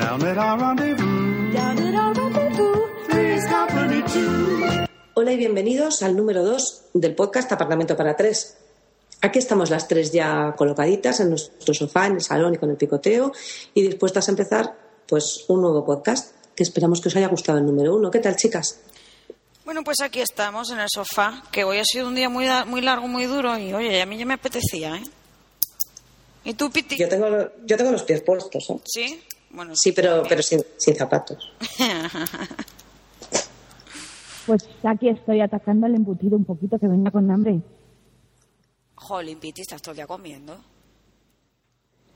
Down at our rendezvous. Down at our rendezvous. Three's company too. Hola y bienvenidos al número 2 del podcast Apartamento para tres. Aquí estamos las tres ya colocaditas en nuestro sofá, en el salón y con el picoteo y dispuestas a empezar pues un nuevo podcast que esperamos que os haya gustado el número uno. ¿Qué tal, chicas? Bueno, pues aquí estamos en el sofá, que hoy ha sido un día muy, muy largo, muy duro y oye, a mí ya me apetecía, ¿eh? ¿Y tú, Piti? Yo tengo, yo tengo los pies puestos, ¿eh? ¿Sí? Bueno, Sí, pero, pero sin, sin zapatos. Pues aquí estoy atacando al embutido un poquito que venga con hambre. Jolín, Piti, estás todo el día comiendo.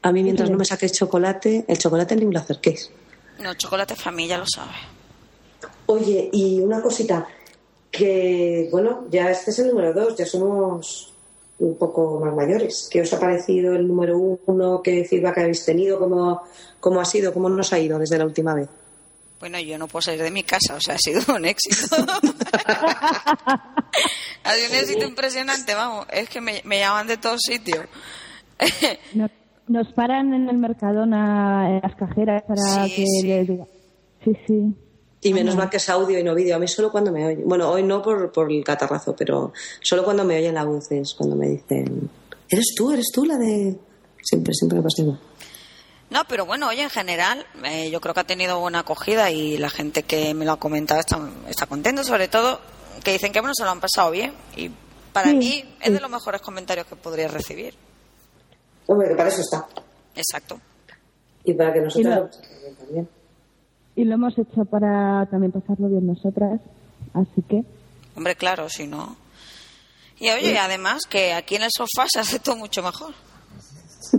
A mí mientras no me saquéis chocolate, el chocolate ni me lo acerquéis. No, chocolate familia, lo sabes. Oye, y una cosita, que bueno, ya este es el número dos, ya somos un poco más mayores. ¿Qué os ha parecido el número uno? ¿Qué feedback habéis tenido? ¿Cómo, cómo ha sido? ¿Cómo nos ha ido desde la última vez? Bueno, yo no puedo salir de mi casa, o sea, ha sido un éxito. ha sido un éxito impresionante, vamos. Es que me, me llaman de todos sitios. Nos, nos paran en el Mercadona, en las cajeras, para Sí, que sí. les diga. Sí, sí. Y menos mal que es audio y no vídeo. A mí solo cuando me oyen. Bueno, hoy no por, por el catarrazo, pero solo cuando me oyen la voz es cuando me dicen, ¿eres tú? ¿Eres tú la de...? Siempre, siempre me pasa igual. No, pero bueno, oye, en general, eh, yo creo que ha tenido buena acogida y la gente que me lo ha comentado está, está contenta, sobre todo que dicen que bueno, se lo han pasado bien. Y para Sí, mí es sí. de los mejores comentarios que podría recibir. Hombre, que para eso está. Exacto. Y para que nosotros Y no- lo también. Y lo hemos hecho para también pasarlo bien nosotras. Así que, Hombre, claro, si no. Y oye, además que aquí en el sofá se hace todo mucho mejor.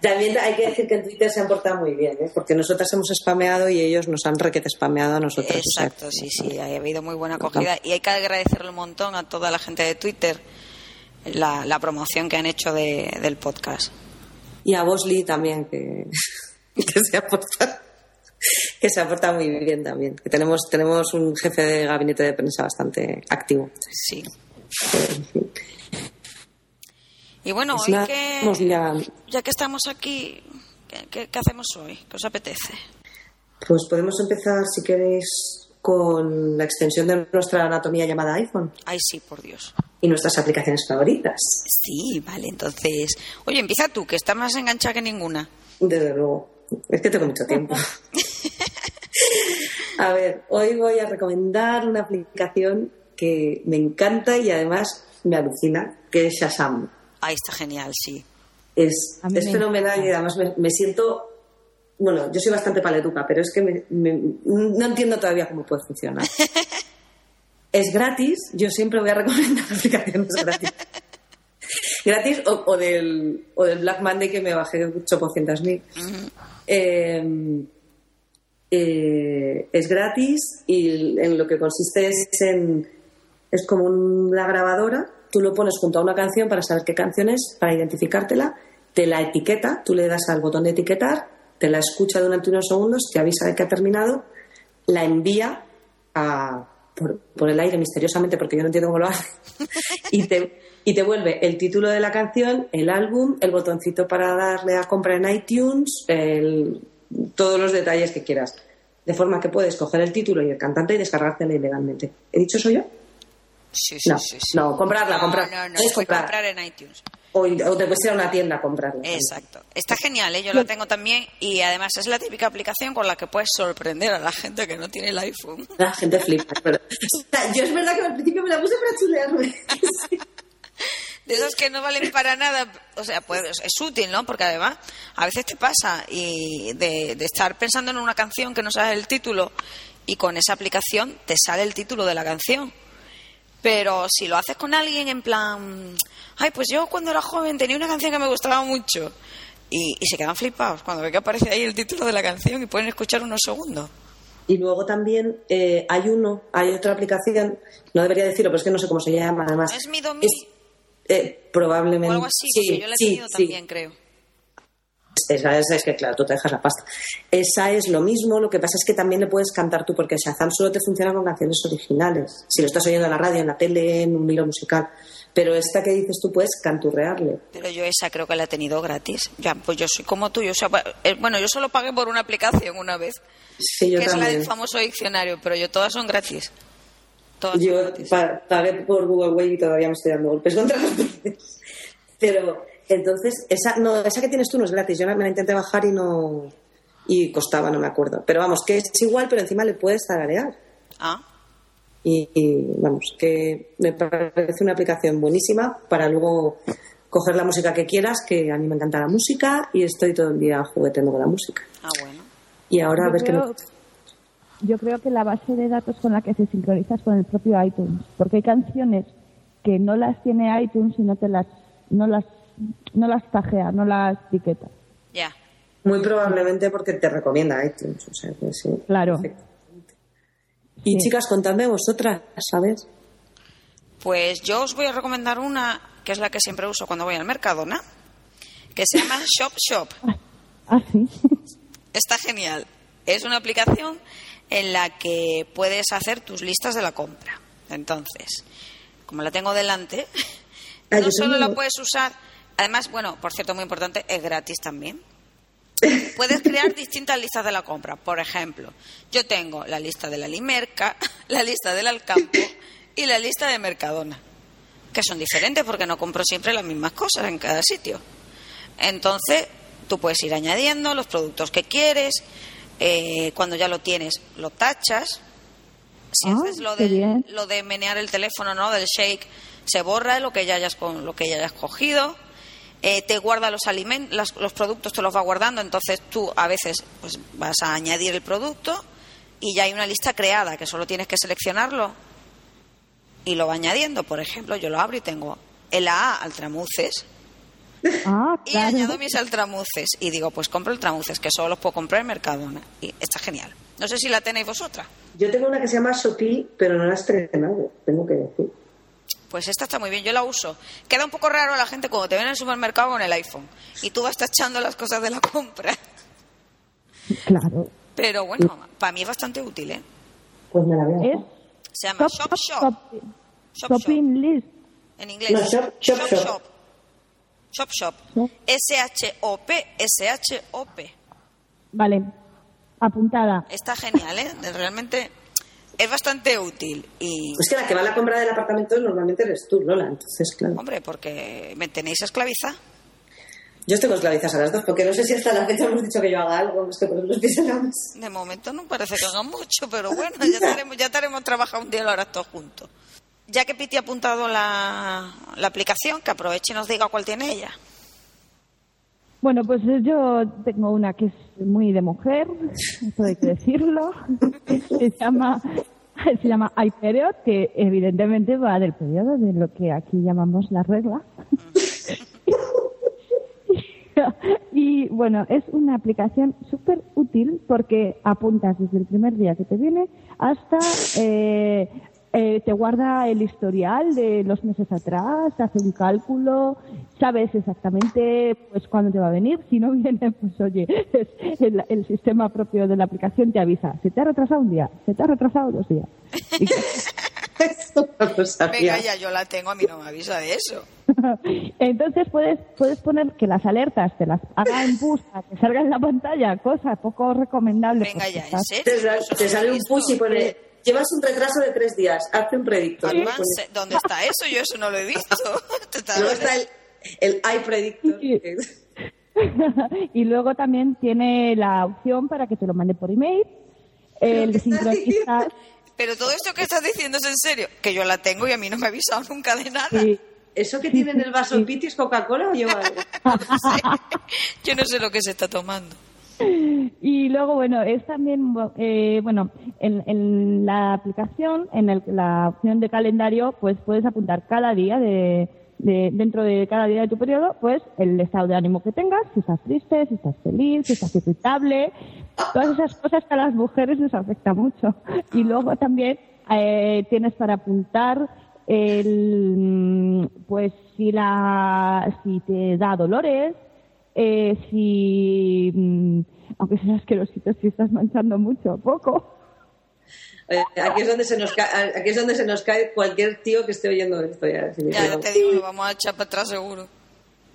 También hay que decir que en Twitter se han portado muy bien, ¿eh? porque nosotras hemos spameado y ellos nos han requete spameado a nosotros. o sea Exacto, sí, sí, ha habido muy buena acogida y hay que agradecerle un montón a toda la gente de Twitter la, la promoción que han hecho de- del podcast. Y a Bosley también, que, que se ha portado. Que se ha portado muy bien también. Que tenemos, tenemos un jefe de gabinete de prensa bastante activo. Sí. Y bueno, Pues hoy que, ya- ya que estamos aquí, ¿qué, qué- qué hacemos hoy? ¿Qué os apetece? Pues podemos empezar, si queréis, con la extensión de nuestra anatomía llamada iPhone Ay, sí, por Dios. y nuestras aplicaciones favoritas. Sí, vale, entonces... Oye, empieza tú, que estás más enganchada que ninguna. Desde luego. Es que tengo mucho tiempo. A ver, hoy voy a recomendar una aplicación que me encanta y además me alucina, que es Shazam. Ay, está genial, sí. Es, es me fenomenal y además me, me siento... Bueno, yo soy bastante paletuca, pero es que me- me- no entiendo todavía cómo puede funcionar. es gratis, yo siempre voy a recomendar aplicaciones gratis. Gratis o, o del, o del Black Monday que me bajé 800.000. Eh, eh, es gratis y en lo que consiste es en es como una grabadora tú lo pones junto a una canción para saber qué canción es para identificártela te la etiqueta tú le das al botón de etiquetar te la escucha durante unos segundos te avisa de que ha terminado la envía a, por, por el aire misteriosamente porque yo no entiendo cómo lo hace y te, y te vuelve el título de la canción, el álbum, el botoncito para darle a compra en iTunes, el- todos los detalles que quieras. De forma que puedes coger el título y el cantante y descargártela ilegalmente. ¿He dicho eso yo? Sí, sí, No, sí, sí. no, comprarla, No, comprar. No, no, fue comprar. comprar en iTunes. O, o te puedes ir a una tienda a comprarla. Exacto. Está genial, ¿eh? yo la tengo también y además es la típica aplicación con la que puedes sorprender a la gente que no tiene el iPhone. La gente flipa. pero- yo es verdad que al principio me la puse para chulearme. De esos que no valen para nada, o sea, pues es útil, ¿no? Porque además a veces te pasa y de, de estar pensando en una canción que no sabes el título y con esa aplicación te sale el título de la canción. Pero si lo haces con alguien en plan, ay, pues yo cuando era joven tenía una canción que me gustaba mucho, Y, y se quedan flipados cuando ve que aparece ahí el título de la canción y pueden escuchar unos segundos. Y luego también eh, hay uno, hay otra aplicación, no debería decirlo, pero es que no sé cómo se llama además. ¿Es Mi Domi? Eh, probablemente. O algo así, sí, yo la he sí, tenido sí. también, creo. Esa, esa es que, claro, tú te dejas la pasta. Esa es lo mismo, lo que pasa es que también le puedes cantar tú, porque Shazam solo te funciona con canciones originales. Si lo estás oyendo en la radio, en la tele, en un hilo musical. Pero esta que dices tú puedes canturrearle. Pero yo esa creo que la he tenido gratis. Ya, pues yo soy como tú. Yo, o sea, eh, bueno, yo solo pagué por una aplicación una vez, Sí, yo que es la del famoso diccionario, pero yo todas son gratis. Todas Yo pa- pagué por Google Wave y todavía me estoy dando golpes contra las paredes. Pero entonces, esa, no, esa que tienes tú no es gratis. Yo me la intenté bajar y no. Y costaba, no me acuerdo. Pero vamos, que es igual, pero encima le puedes tararear. Ah, Y, y, vamos, que me parece una aplicación buenísima para luego coger la música que quieras, que a mí me encanta la música y estoy todo el día jugueteando con la música. ah, bueno. Y ahora a ver qué me... yo creo que la base de datos con la que se sincronizas con el propio iTunes, porque hay canciones que no las tiene iTunes y no te las no las no las tajea, no las etiqueta. Ya. Muy probablemente porque te recomienda iTunes, o sea que sí. Claro. Y Sí. chicas, contadme vosotras, ¿sabes? Pues yo os voy a recomendar una que es la que siempre uso cuando voy al Mercadona, que se llama Shop Shop. Ah, sí. Está genial. Es una aplicación en la que puedes hacer tus listas de la compra. Entonces, como la tengo delante, Ah, no solo la puedes usar, además, bueno, por cierto, muy importante, es gratis también. Puedes crear distintas listas de la compra. Por ejemplo, yo tengo la lista de la Limerca, la lista del Alcampo y la lista de Mercadona, que son diferentes porque no compro siempre las mismas cosas en cada sitio. Entonces, tú puedes ir añadiendo los productos que quieres. Eh, cuando ya lo tienes, lo tachas. Si Ah, haces lo de, lo de menear el teléfono, ¿no? Del shake, se borra lo que ya hayas, con, lo que ya hayas cogido. Eh, te guarda los alimentos, los productos te los va guardando, entonces tú a veces pues vas a añadir el producto y ya hay una lista creada que solo tienes que seleccionarlo y lo va añadiendo. Por ejemplo, yo lo abro y tengo el A altramuces Ah, y añado mis altramuces y digo, pues compro altramuces que solo los puedo comprar en Mercadona y está genial. No sé si la tenéis vosotras. Yo tengo una que se llama Shopee, pero no la he estrenado, tengo que decir. Pues esta está muy bien, yo la uso. Queda un poco raro a la gente cuando te ven en el supermercado con el iPhone y tú vas tachando las cosas de la compra. Claro. Pero bueno, para mí es bastante útil, ¿eh? Pues me la voy a. Se llama Shop Shop. Shopping, Shop shopping list. En inglés. No, shop, shop, shop. Shop. Shop Shop. Shop. S-H-O-P, S-H-O-P. Vale. Apuntada. Está genial, ¿eh? Realmente es bastante útil. Y, Es que la que va a la compra del apartamento normalmente eres tú, Lola, entonces, claro. hombre, porque me tenéis esclaviza. Yo estoy con esclavizas a las dos, porque no sé si hasta la fecha hemos dicho que yo haga algo, es que poner los pies la. De momento no parece que hagan mucho, pero bueno, ya estaremos, ya estaremos trabajando un día lo harás todos juntos. Ya que Piti ha apuntado la, la aplicación, que aproveche y nos diga cuál tiene ella. Bueno, pues yo tengo una que es muy de mujer, eso hay que decirlo. Se llama, se llama iPeriod, que evidentemente va del periodo de lo que aquí llamamos la regla. Y bueno, es una aplicación súper útil porque apuntas desde el primer día que te viene hasta eh, eh, te guarda el historial de los meses atrás, hace un cálculo, sabes exactamente pues cuándo te va a venir. Si no viene, pues oye, es el, el sistema propio de la aplicación te avisa. Se te ha retrasado un día, se te ha retrasado dos días. Y- Eso no lo sabía. Venga, ya yo la tengo, a mí no me avisa de eso. Entonces puedes, puedes poner que las alertas te las haga en push que salga en la pantalla, cosa poco recomendable. Venga ya, ¿en serio? Te, sale un push y pone, llevas un retraso de tres días, hazte un predictor. Advance, ¿Dónde está eso? Yo eso no lo he visto. Luego está el, el iPredictor. Sí. y luego también tiene la opción para que te lo mande por email. El ¿Qué estás sincronizar. Pero todo esto que estás diciendo es en serio. Que yo la tengo y a mí no me ha avisado nunca de nada. Sí. ¿Eso que tiene en el vaso Piti es Coca-Cola o lleva algo? Yo no sé lo que se está tomando. Y luego, bueno, es también, eh, bueno, en, en la aplicación, en el- la opción de calendario, pues puedes apuntar cada día de, de- dentro de cada día de tu periodo, pues el estado de ánimo que tengas, si estás triste, si estás feliz, si estás irritable, todas esas cosas que a las mujeres nos afecta mucho. Y luego también eh, tienes para apuntar el, mm, pues si la, si te da dolores, eh, si, mm, aunque seas asquerosito, si estás manchando mucho o poco. Eh, aquí, es donde se nos cae, aquí es donde se nos cae cualquier tío que esté oyendo esto. Ya, Ya, ya te digo, lo vamos a echar para atrás seguro.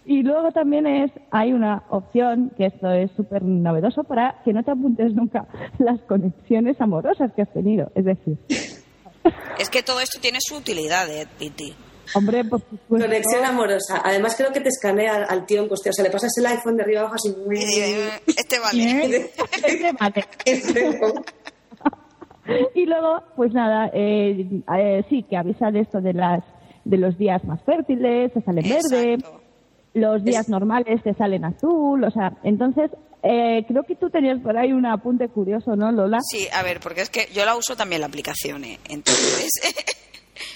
Y luego también es, hay una opción, que esto es súper novedoso, para que no te apuntes nunca las conexiones amorosas que has tenido. Es decir, Es que todo esto tiene su utilidad, eh, Piti. Hombre, por supuesto... Conexión amorosa. Además, creo que te escanea al, al tío en cuestión. O sea, le pasas el iPhone de arriba abajo así. Y dice, Este vale. ¿Eh? Este vale. Y luego, pues nada, eh, eh, sí, que avisa de esto de las de los días más fértiles, te salen verde, los días normales te salen azul, o sea, entonces eh, creo que tú tenías por ahí un apunte curioso, ¿no, Lola? Sí, a ver, porque es que yo la uso también la aplicación, eh, entonces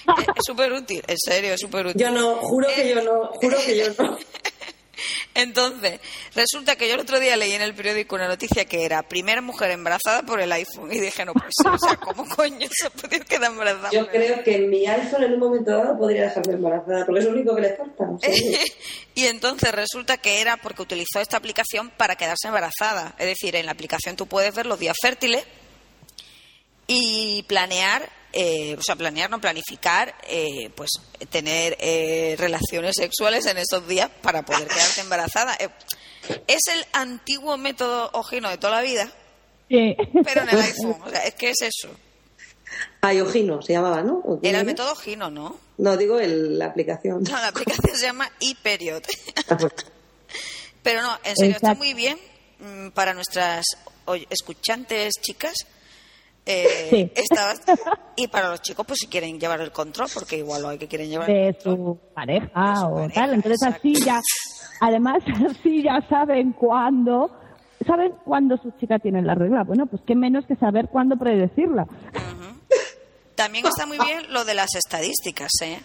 es súper útil, en serio, es súper útil. Yo no, juro que yo no, juro que yo no. Entonces, resulta que yo el otro día leí en el periódico una noticia que era primera mujer embarazada por el iPhone y dije, no, pues, o sea, ¿cómo coño se podido quedar embarazada? Yo creo que mi iPhone en un momento dado podría dejarme embarazada, porque es lo único que le falta. y entonces resulta que era porque utilizó esta aplicación para quedarse embarazada. Es decir, en la aplicación tú puedes ver los días fértiles y planear, eh, o sea, planear, no planificar, eh, pues tener eh, relaciones sexuales en esos días para poder quedarte embarazada. Eh, es el antiguo método ojino de toda la vida, Sí. pero en el iPhone. O sea, es que es eso. Ay, Ojino se llamaba, ¿no? ¿O qué Era el método ojino, ¿no? No, digo el- la aplicación. No, la aplicación se llama ePeriod. Ah, pues, Pero no, en serio, está muy bien mm, para nuestras escuchantes chicas. Eh, Sí. y para los chicos, pues si quieren llevar el control, porque igual lo hay que quieren llevar. el de control. su pareja De su o pareja, tal. Entonces así ya, además así ya saben cuándo, saben cuándo su chica tiene la regla. Bueno, pues qué menos que saber cuándo predecirla. También está muy bien lo de las estadísticas, ¿eh?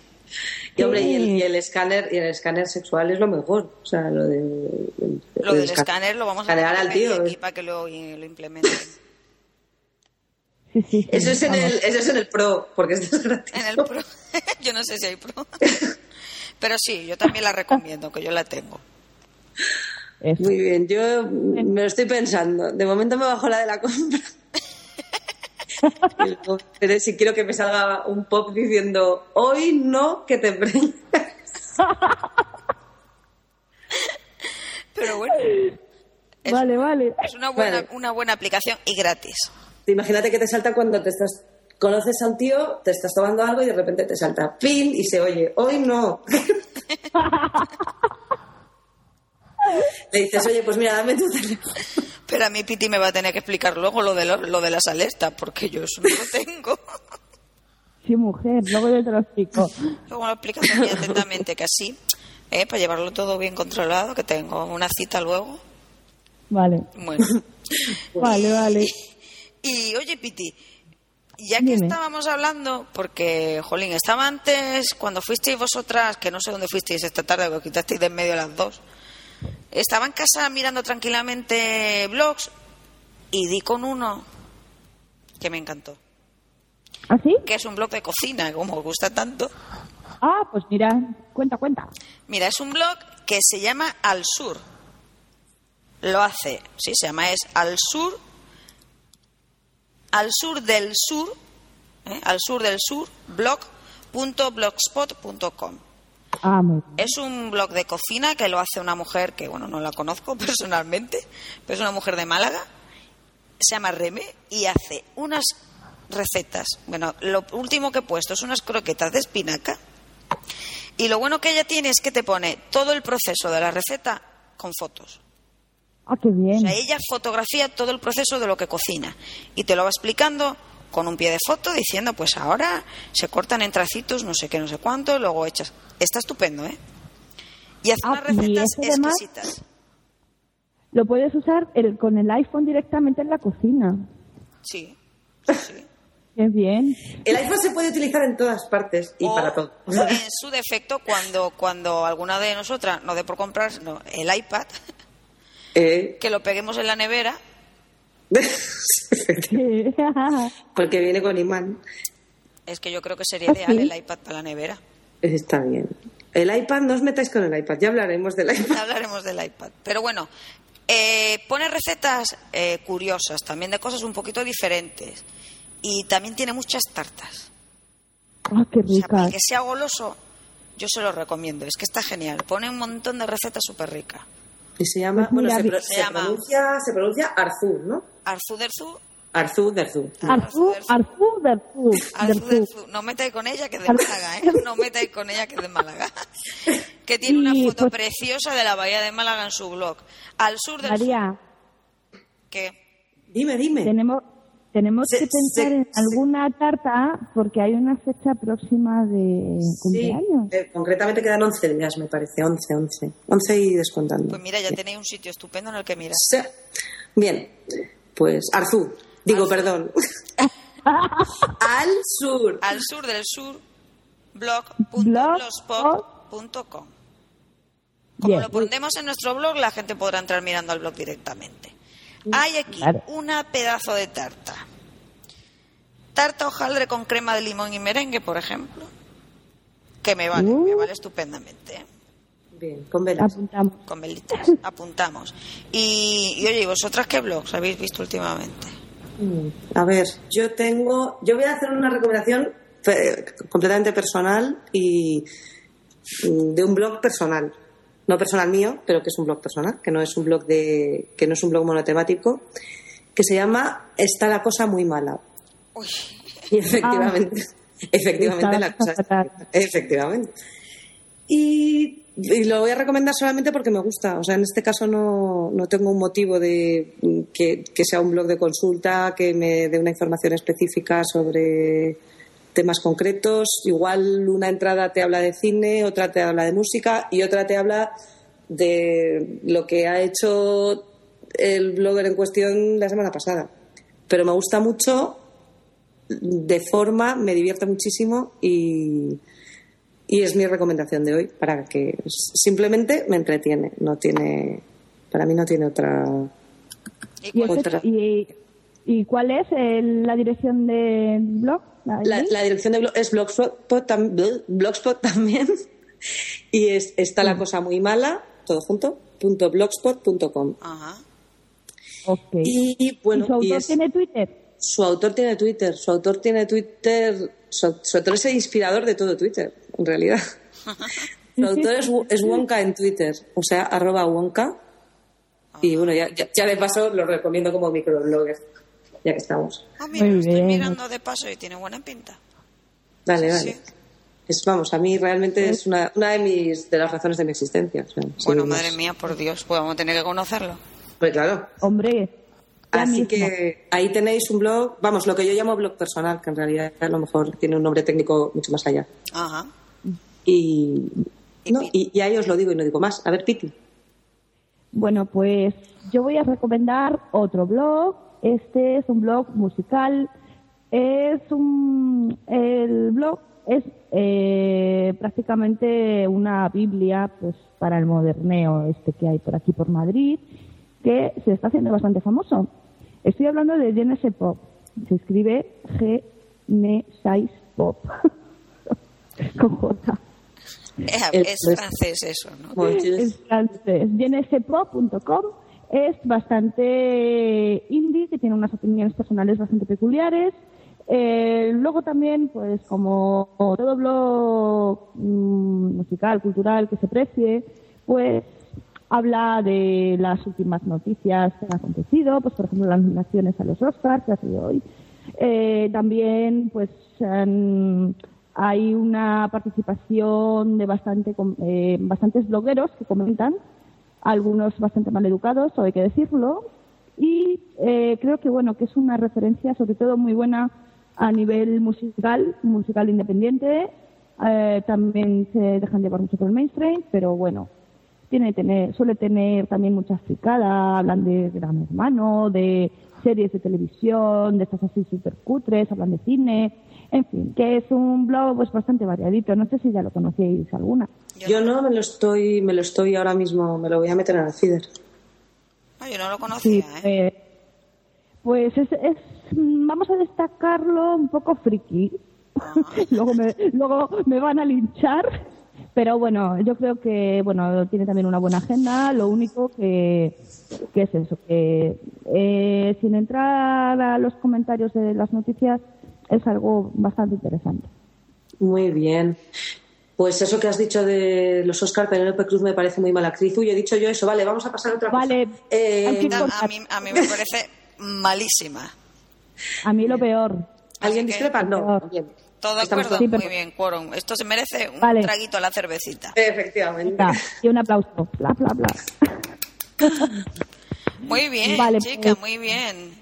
Y hombre, y el, y el escáner, y el escáner sexual es lo mejor. O sea, lo de. el- Lo el del escáner lo vamos a escanear poner al tío. aquí para que lo, lo implementen. Sí, sí, sí, Eso es, en vamos. el, eso es en el Pro, porque esto es gratis. En el Pro. yo no sé si hay Pro. Pero sí, yo también la recomiendo, que yo la tengo. Eso. Muy bien, yo me lo estoy pensando. De momento me bajo la de la compra. Veré si quiero que me salga un pop diciendo hoy no que te prendas. Pero bueno, es, Vale, vale. es una, buena, Vale. una buena aplicación y gratis. Imagínate que te salta cuando te estás conoces a un tío, te estás tomando algo y de repente te salta pin y se oye, hoy no. Le dices, oye, pues mira, dame tu teléfono. Pero a mí Piti me va a tener que explicar luego lo de, lo, lo de las alertas, porque yo eso no lo tengo. Sí, mujer, luego yo te lo explico. Luego lo explicas muy atentamente, que así, ¿eh? para llevarlo todo bien controlado, que tengo una cita luego. Vale, Bueno. vale, vale. Y oye, Piti, ya que Dime. estábamos hablando, porque, Jolín, estaba antes, cuando fuisteis vosotras, que no sé dónde fuisteis esta tarde, porque quitasteis de en medio a las dos, estaba en casa mirando tranquilamente blogs y di con uno que me encantó, ¿Así? que es un blog de cocina, como os gusta tanto. Ah, pues mira, cuenta, cuenta. Mira, es un blog que se llama Al Sur. Lo hace, sí, se llama es Al Sur, Al Sur del Sur, ¿eh? Al Sur del Sur, blog.blogspot.com. Ah. Es un blog de cocina que lo hace una mujer que, bueno, no la conozco personalmente, pero es una mujer de Málaga. Se llama Reme y hace unas recetas. Bueno, lo último que he puesto es unas croquetas de espinaca. Y lo bueno que ella tiene es que te pone todo el proceso de la receta con fotos. Ah, qué O bien. sea, ella fotografía todo el proceso de lo que cocina y te lo va explicando con un pie de foto diciendo, pues ahora se cortan en tracitos, no sé qué, no sé cuánto, luego echas. Está estupendo, ¿eh? Y hace Ah, unas recetas exquisitas. Lo puedes usar el- con el iPhone directamente en la cocina. Sí, sí. Qué bien. El iPhone se puede utilizar en todas partes y O, para todo. en su defecto, cuando, cuando alguna de nosotras nos dé por comprar no, el iPad, Eh, que lo peguemos en la nevera porque viene con imán. Es que yo creo que sería ¿Ah, ideal sí? el iPad para la nevera. Está bien. El iPad, no os metáis con el iPad, ya hablaremos del iPad. Ya hablaremos del iPad. Pero bueno, eh, pone recetas eh, curiosas, también de cosas un poquito diferentes. Y también tiene muchas tartas. Ah, qué O sea, para ricas. que sea goloso, yo se lo recomiendo. Es que está genial. Pone un montón de recetas súper ricas. Y se llama, Pues bueno, se, pro- se se llama- pronuncia, se pronuncia Arzú, ¿no? Arzu derzu, Arzú, Derzú. Arzú, Arzú, Derzú, Arzu Derzú. derzu. No metáis con ella que es de. Málaga, ¿eh? No metáis con ella que es de Málaga. Que tiene una foto pues- preciosa de la bahía de Málaga en su blog. Al sur del María, que Dime, dime. tenemos, tenemos Se- que pensar se- en se- alguna tarta porque hay una fecha próxima de Sí, cumpleaños. eh, concretamente quedan 11 días, me parece. 11, 11. 11 y descontando. Pues mira, ya tenéis un sitio estupendo en el que mirar. Sí. Bien, pues Arzú. Digo, Arzú. perdón. Al sur. Al sur del sur, blog.blogspot.com. Como Bien. lo pondremos en nuestro blog, la gente podrá entrar mirando al blog directamente. Hay aquí Claro. una pedazo de tarta. Tarta hojaldre con crema de limón y merengue, por ejemplo. Que me vale, Uh. me vale estupendamente. ¿eh? Bien, con velas. Apuntamos. Con velitas, apuntamos. Y, y oye, ¿y vosotras qué blogs habéis visto últimamente? Mm, A ver, yo tengo. Yo voy a hacer una recomendación eh, completamente personal y mm, de un blog personal. No personal mío, pero que es un blog personal, que no es un blog de. que no es un blog monotemático, que se llama Está la cosa muy mala. Uy, Y efectivamente, efectivamente Está la cosa fatal. efectivamente. Y, y lo voy a recomendar solamente porque me gusta. O sea, en este caso no, no tengo un motivo de que, que sea un blog de consulta, que me dé una información específica sobre temas concretos. Igual una entrada te habla de cine, otra te habla de música y otra te habla de lo que ha hecho el blogger en cuestión la semana pasada. Pero me gusta mucho de forma, me divierte muchísimo y, y es mi recomendación de hoy para que simplemente me entretiene. No tiene, para mí no tiene otra. ¿y ¿Y, cuál- ese- Otra. y- y cuál es el- la dirección del blog? ¿La dirección de blog es blogspot, tam- blogspot también y es está la cosa muy mala todo junto punto blogspot.com Ajá. Ok. y bueno ¿Y su autor y es- tiene Twitter? su autor tiene Twitter su autor tiene Twitter su, su autor es el inspirador de todo Twitter en realidad su autor es, es Wonka en Twitter o sea arroba Wonka y bueno ya, ya, ya de paso lo recomiendo como microblogger ya que estamos Ah, mira, Muy estoy bien. mirando de paso y tiene buena pinta. Dale, Sí, dale. sí. Es, vamos, a mí realmente es una, una de mis de las razones de mi existencia. o sea, Bueno, madre más. mía, por Dios, pues vamos a tener que conocerlo. Pues claro. Hombre, Así mismo. que ahí tenéis un blog, vamos, lo que yo llamo blog personal, que en realidad a lo mejor tiene un nombre técnico mucho más allá. Ajá. Y, no, y, y ahí os lo digo y no digo más. A ver, Piti. Bueno, pues yo voy a recomendar otro blog. Este es un blog musical. Es un el blog es eh, prácticamente una Biblia, pues para el moderneo este que hay por aquí por Madrid, que se está haciendo bastante famoso. Estoy hablando de Genesis Pop. Se escribe G N 6 Pop con J. Es, es pues- francés eso, ¿no? Bueno, Es francés. GNSPro.com es bastante indie, que tiene unas opiniones personales bastante peculiares. Eh, luego también, pues como todo blog mm, musical, cultural que se precie, pues habla de las últimas noticias que han acontecido, pues por ejemplo las nominaciones a los Oscars que ha sido hoy. Eh, también, pues hay una participación de bastante, eh, bastantes blogueros que comentan, algunos bastante mal educados, o hay que decirlo, y eh, creo que bueno que es una referencia sobre todo muy buena a nivel musical, musical independiente. Eh, también se dejan llevar mucho por el mainstream, pero bueno, tiene tener, suele tener también mucha fricada, hablan de Gran Hermano, de series de televisión, de estas así súper cutres, hablan de cine, en fin, que es un blog pues bastante variadito. No sé si ya lo conocíais alguna. Yo no me lo estoy, me lo estoy ahora mismo, me lo voy a meter en el feeder. Ah, yo no lo conocía, ¿eh? eh, pues es, es, vamos a destacarlo un poco friki. luego, me, luego me van a linchar, pero bueno, yo creo que bueno tiene también una buena agenda. Lo único que, que es eso, que eh, sin entrar a los comentarios de las noticias es algo bastante interesante. Muy bien. Pues eso que has dicho de los Oscar, Penélope Cruz me parece muy mala actriz. Uy, he dicho yo eso. Vale, vamos a pasar a otra Vale, cosa. Eh, No, a, mí, a mí me parece malísima. A mí lo peor. ¿Alguien discrepa? No. Bien. Todo acuerdo, Sí, pero- muy bien, quórum. Esto se merece un Vale. traguito a la cervecita. Efectivamente. Y un aplauso. Bla, bla, bla. Muy bien, Vale, chica, pues- muy bien.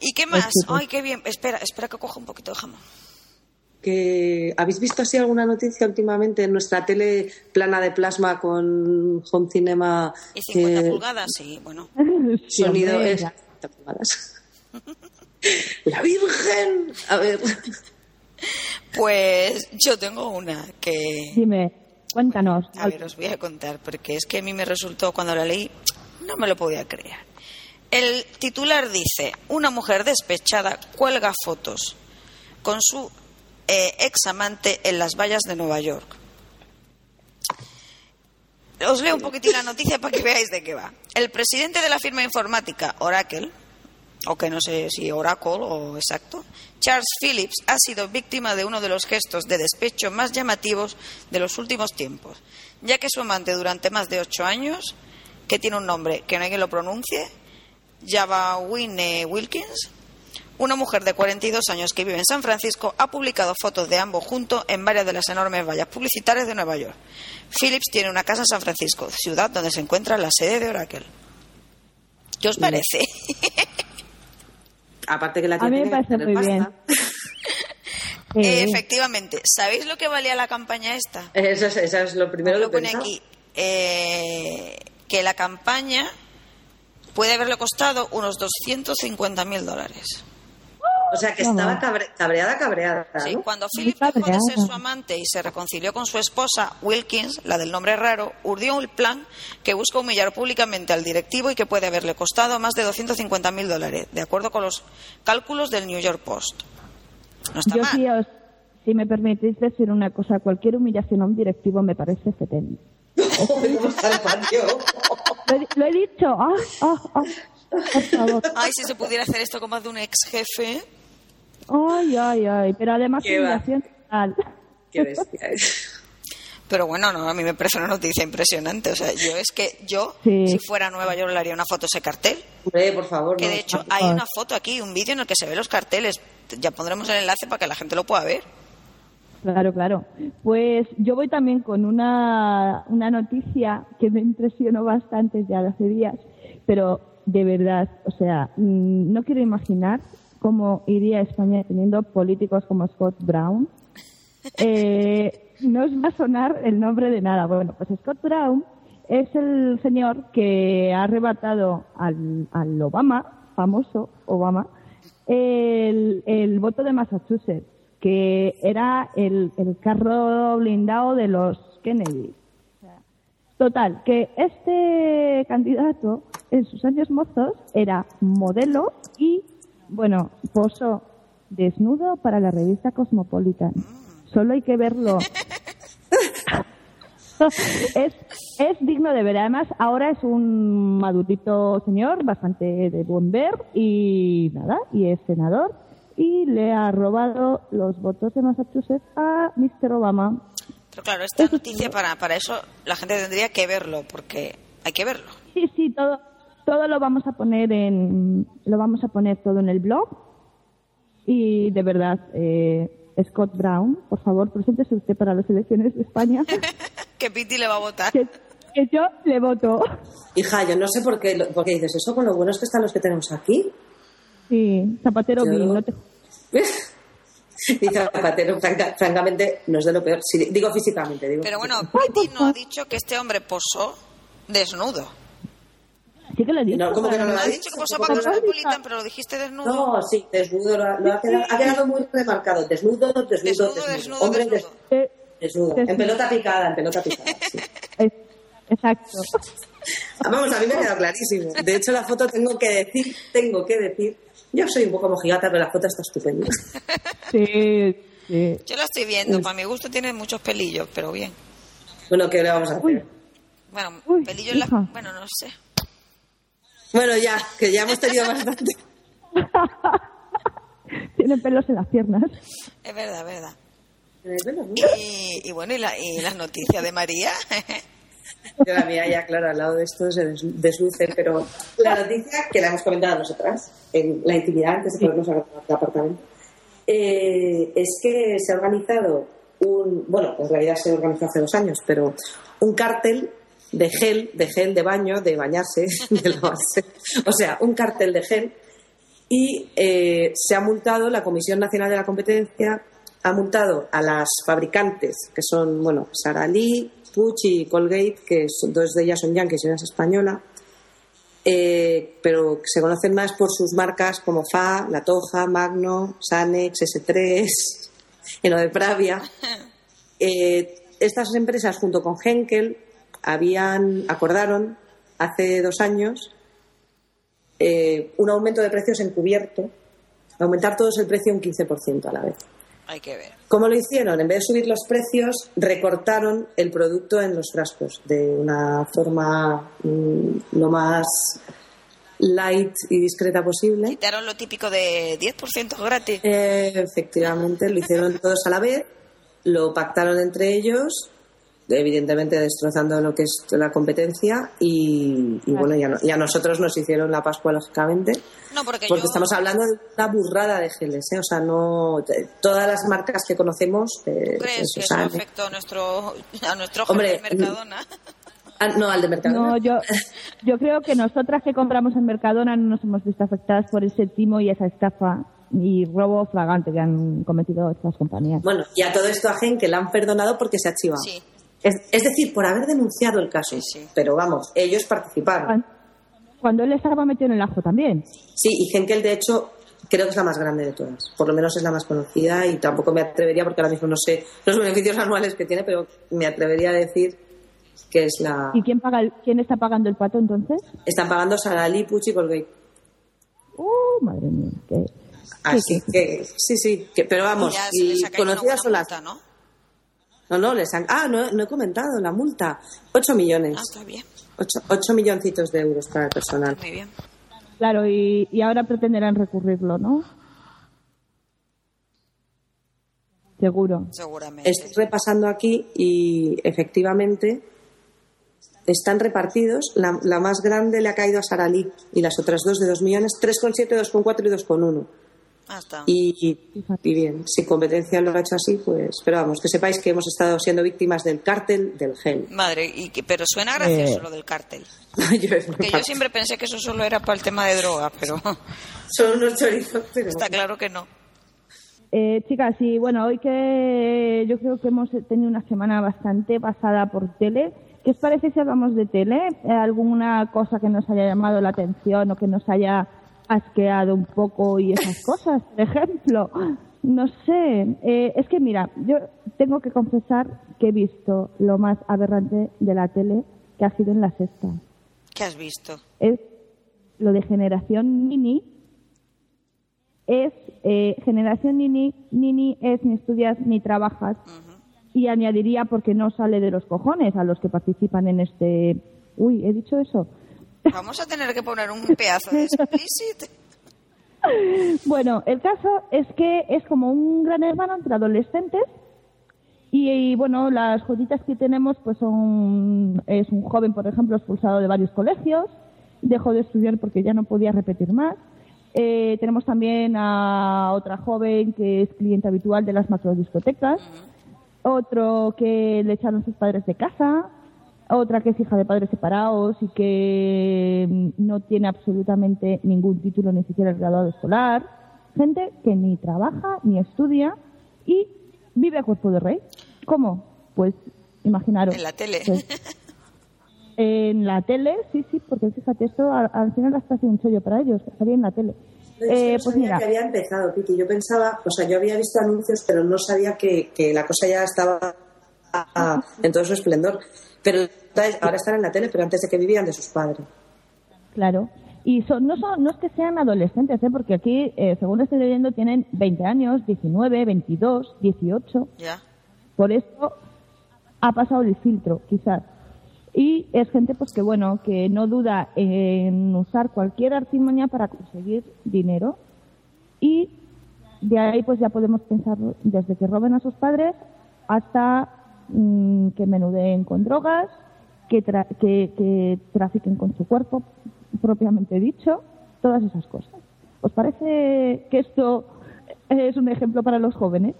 ¿Y qué más? chicos. Ay, qué bien. Espera, espera que coja un poquito de jamón. Que, ¿Habéis visto así alguna noticia últimamente en nuestra tele plana de plasma con home cinema? ¿Y 50 eh, pulgadas? Sí, bueno. Sí, Sonido hombre, es ya. 50 pulgadas. ¡La Virgen! A ver. Pues yo tengo una que... Dime, cuéntanos. A ver, os voy a contar, porque es que a mí me resultó, cuando la leí, no me lo podía creer. El titular dice, una mujer despechada cuelga fotos con su eh, ex amante en las vallas de Nueva York. Os leo un poquitín la noticia para que veáis de qué va. El presidente de la firma informática Oracle, o que no sé si Oracle o exacto, Charles Phillips ha sido víctima de uno de los gestos de despecho más llamativos de los últimos tiempos, ya que su amante durante más de ocho años, que tiene un nombre que no hay quien lo pronuncie, Java Winnie Wilkins, una mujer de 42 años que vive en San Francisco, ha publicado fotos de ambos juntos en varias de las enormes vallas publicitarias de Nueva York. Phillips tiene una casa en San Francisco, ciudad donde se encuentra la sede de Oracle. ¿Qué os parece? Aparte que la A tía mí me parece muy bien. Eh, Efectivamente. ¿Sabéis lo que valía la campaña esta? Eso es, eso es lo primero Os que lo pone aquí. eh, que la campaña puede haberle costado unos 250.000 dólares. O sea, que estaba cabre- cabreada, cabreada. Sí, ¿no? cuando Muy Philip dejó de ser su amante y se reconcilió con su esposa, Wilkins, la del nombre raro, urdió un plan que busca humillar públicamente al directivo y que puede haberle costado más de 250.000 dólares, de acuerdo con los cálculos del New York Post. No está yo mal. sí os, si me permitís decir una cosa, cualquier humillación a un directivo me parece fetén. Lo, he- lo he dicho. Ah, ah, ah. Por favor. Ay, si se pudiera hacer esto con más de un ex jefe. Ay, ay, ay. Pero además Qué va. humillación total. Qué bestia es. Pero bueno, no, a mí me parece una noticia impresionante. O sea, yo es que yo, Sí. si fuera a Nueva York, le haría una foto a ese cartel. Por favor. Que no. de hecho hay una foto aquí, un vídeo en el que se ven los carteles. Ya pondremos el enlace para que la gente lo pueda ver. Claro, claro. Pues yo voy también con una, una noticia que me impresionó bastante ya de hace días, pero de verdad, o sea, mm, no quiero imaginar cómo iría España teniendo políticos como Scott Brown. Eh, no os va a sonar el nombre de nada. Bueno, pues Scott Brown es el señor que ha arrebatado al, al Obama, famoso Obama, el, el voto de Massachusetts, que era el, el carro blindado de los Kennedy. Total, que este candidato en sus años mozos era modelo y, bueno, posó desnudo para la revista Cosmopolitan. Solo hay que verlo. es, es digno de ver. Además, ahora es un madurito señor, bastante de buen ver y nada, y es senador y le ha robado los votos de Massachusetts a Mr. Obama. Pero claro, esta noticia, para, para eso la gente tendría que verlo, porque hay que verlo. Sí, sí, todo, todo lo vamos a poner en, lo vamos a poner todo en el blog y de verdad, eh, Scott Brown, por favor, preséntese usted para las elecciones de España, que Piti le va a votar. que, que yo le voto. Hija, yo no sé por qué, por qué dices eso con lo buenos que están los que tenemos aquí. Sí, Zapatero Yo- no te- Dice Zapatero, franca- francamente, no es de lo peor. Sí, digo físicamente, digo. Pero bueno, Piti no ha dicho que este hombre posó desnudo. Sí que lo he dicho. No, ¿cómo que no lo Me has dicho? dicho ¿Cómo que? Cosmopolitan, pero lo dijiste desnudo. No, sí, desnudo, lo ha, lo ha quedado, ha quedado muy remarcado. Desnudo, desnudo, desnudo. Desnudo, desnudo, Hombre, desnudo. des- Eh, desnudo. En pelota picada, en pelota picada. sí. exacto. Ah, Vamos, a mí me ha quedado clarísimo. De hecho, la foto tengo que decir, tengo que decir, yo soy un poco mojigata, pero la foto está estupenda. Sí, sí. Yo la estoy viendo. Para mi gusto tiene muchos pelillos, pero bien. Bueno, ¿qué le vamos a hacer? Uy. Bueno, Uy, pelillos en la... Bueno, no sé. Bueno, ya, que ya hemos tenido bastante. Tienen pelos en las piernas. Es verdad, es verdad. Eh, Y, y bueno, ¿y, la, y las noticias de María? Yo la mía ya, claro, al lado de esto se des- desluce, pero la noticia que la hemos comentado nosotras, en la intimidad, antes de ponernos a grabar el apartamento, eh, es que se ha organizado un, bueno, en realidad se organizó hace dos años, pero un cártel de gel, de gel de baño, de bañarse, de lavarse, o sea, un cártel de gel. Y eh, se ha multado, la Comisión Nacional de la Competencia ha multado a las fabricantes, que son, bueno, Sara Lee, Puig y Colgate, que son- dos de ellas son yankees y una es española, eh, pero se conocen más por sus marcas como FA, La Toja, Magno, Sanex, S3, en lo de Pravia. Eh, estas empresas, junto con Henkel, habían acordaron hace dos años eh, un aumento de precios encubierto, aumentar todos el precio un 15% a la vez. Hay que ver. ¿Cómo lo hicieron? En vez de subir los precios, recortaron el producto en los frascos de una forma mm, lo más light y discreta posible. Quitaron lo típico de 10% gratis. Eh, efectivamente, lo hicieron todos a la vez, lo pactaron entre ellos, evidentemente destrozando lo que es la competencia y, y bueno, ya, no- y a nosotros nos hicieron la Pascua, lógicamente, No, porque, porque yo... estamos hablando de una burrada de geles, ¿eh? o sea, no todas las marcas que conocemos, eh, ¿Tú crees eso, que eso afectó a nuestro, a nuestro Hombre, de Mercadona? Ah, no, al de Mercadona. No, yo, yo creo que nosotras que compramos en Mercadona no nos hemos visto afectadas por ese timo y esa estafa y robo flagrante que han cometido estas compañías. Bueno, y a todo esto a Gen que la han perdonado porque se ha chivado. Sí. Es, es decir, por haber denunciado el caso. Sí, sí. Pero vamos, ellos participaron. Cuan- Cuando él estaba metido en el ajo también. Sí, y Henkel, de hecho, creo que es la más grande de todas. Por lo menos es la más conocida y tampoco me atrevería, porque ahora mismo no sé los beneficios anuales que tiene, pero me atrevería a decir que es la. ¿Y quién paga el- quién está pagando el pato entonces? Están pagando Sarali, Pucci y Colgate. ¡Uh, madre mía! qué- Así sí, sí. que, sí, sí, que- pero vamos, y conocidas son las. ¿no? No, no, les han. Ah, no, no he comentado la multa. 8 millones. Ah, está bien. 8, milloncitos de euros para el personal. Muy bien. Claro, y, y ahora pretenderán recurrirlo, ¿no? Seguro. Seguramente. Estoy repasando aquí y efectivamente están repartidos. La, la más grande le ha caído a Saralí y las otras dos de 2 millones, 3,7, 2,4 y 2,1. Ah. Y, bien, si competencia lo ha hecho así, pues. Pero vamos, que sepáis que hemos estado siendo víctimas del cártel del gel. Madre, y que- pero suena gracioso Eh. lo del cártel. Yo- Que yo siempre pensé que eso solo era para el tema de droga, pero Son unos chorizos. pero- está claro que no. Eh, chicas, y bueno, hoy que yo creo que hemos tenido una semana bastante pasada por tele, ¿qué os parece si hablamos de tele? ¿Alguna cosa que nos haya llamado la atención o que nos haya asqueado un poco y esas cosas? Por ejemplo, no sé, eh, es que mira, yo tengo que confesar que he visto lo más aberrante de la tele que ha sido en la sexta. ¿Qué has visto? es lo de generación Nini. Es eh, generación Nini, Nini es ni estudias ni trabajas. Y añadiría porque no sale de los cojones a los que participan en este. Uy, he dicho eso. Vamos a tener que poner un pedazo de explicit. Bueno, el caso es que es como un gran hermano entre adolescentes. Y, y, bueno, las joyitas que tenemos pues son es un joven, por ejemplo, expulsado de varios colegios, dejó de estudiar porque ya no podía repetir más. Eh, tenemos también a otra joven que es cliente habitual de las macrodiscotecas, otro que le echaron sus padres de casa, otra que es hija de padres separados y que mm, no tiene absolutamente ningún título, ni siquiera el graduado escolar. Gente que ni trabaja ni estudia y vive a cuerpo de rey. ¿Cómo? Pues imaginaros. En la tele. Pues, En la tele, sí, sí, porque fíjate, esto al, al final hasta sido un chollo para ellos, que salía en la tele. Yo no Eh, pues sabía mira, que había empezado, Piti. Yo pensaba, o sea, yo había visto anuncios, pero no sabía que, que la cosa ya estaba ah, en todo su esplendor. Pero ahora están en la tele, pero antes de que vivían de sus padres. Claro. Y son, no, son, no es que sean adolescentes, ¿eh? porque aquí, eh, según estoy leyendo, tienen 20 años, 19, 22, 18. Ya. Por eso ha pasado el filtro, quizás. Y es gente pues que bueno, que no duda en usar cualquier artimaña para conseguir dinero. Y de ahí pues ya podemos pensar desde que roben a sus padres hasta mm, que menudeen con drogas, que, tra- que, que trafiquen con su cuerpo, propiamente dicho, todas esas cosas. ¿Os parece que esto es un ejemplo para los jóvenes?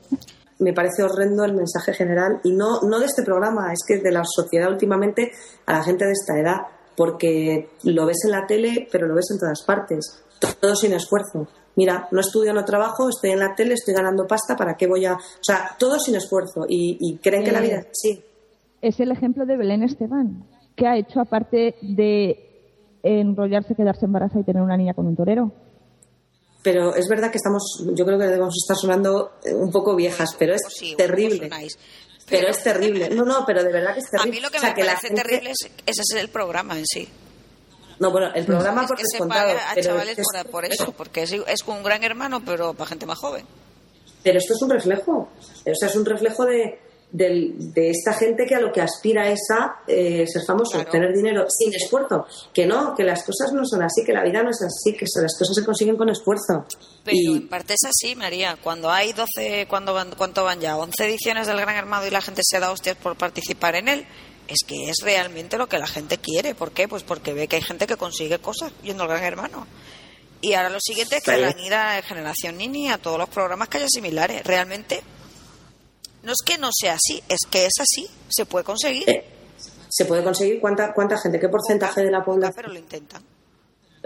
Me parece horrendo el mensaje general y no, no de este programa, es que de la sociedad últimamente a la gente de esta edad, porque lo ves en la tele, pero lo ves en todas partes, todo sin esfuerzo. Mira, no estudio, no trabajo, estoy en la tele, estoy ganando pasta, ¿para qué voy a...? O sea, todo sin esfuerzo y, y creen que la Eh, vida es así. es el ejemplo de Belén Esteban, que ha hecho aparte de enrollarse, quedarse embarazada y tener una niña con un torero. Pero es verdad que estamos, yo creo que debemos estar sonando eh, un poco viejas, pero es sí, terrible. Pero es terrible. No, no, pero de verdad que es A terrible. mí lo que O sea, me la parece gente- terrible es ese es el programa en sí. No, bueno, el programa es por que se paga a chavales es- por, por eso, porque es, es un gran hermano, pero para gente más joven. Pero esto es un reflejo. O sea, es un reflejo de, del- de esta gente que a lo que aspira es a eh, ser famoso, Claro. tener dinero sin esfuerzo. Que no, que las cosas no son así, que la vida no es así, que las cosas se consiguen con esfuerzo. Pero en parte es así, María. Cuando hay 12, cuando van, ¿cuánto van ya? 11 ediciones del Gran Hermano y la gente se da hostias por participar en él. Es que es realmente lo que la gente quiere. ¿Por qué? Pues porque ve que hay gente que consigue cosas yendo al Gran Hermano. Y ahora lo siguiente es que van a ir a Generación Nini, a todos los programas que haya similares. Realmente, no es que no sea así, es que es así. Se puede conseguir. eh, se puede conseguir cuánta, cuánta gente, qué porcentaje de la población. Pero lo intentan.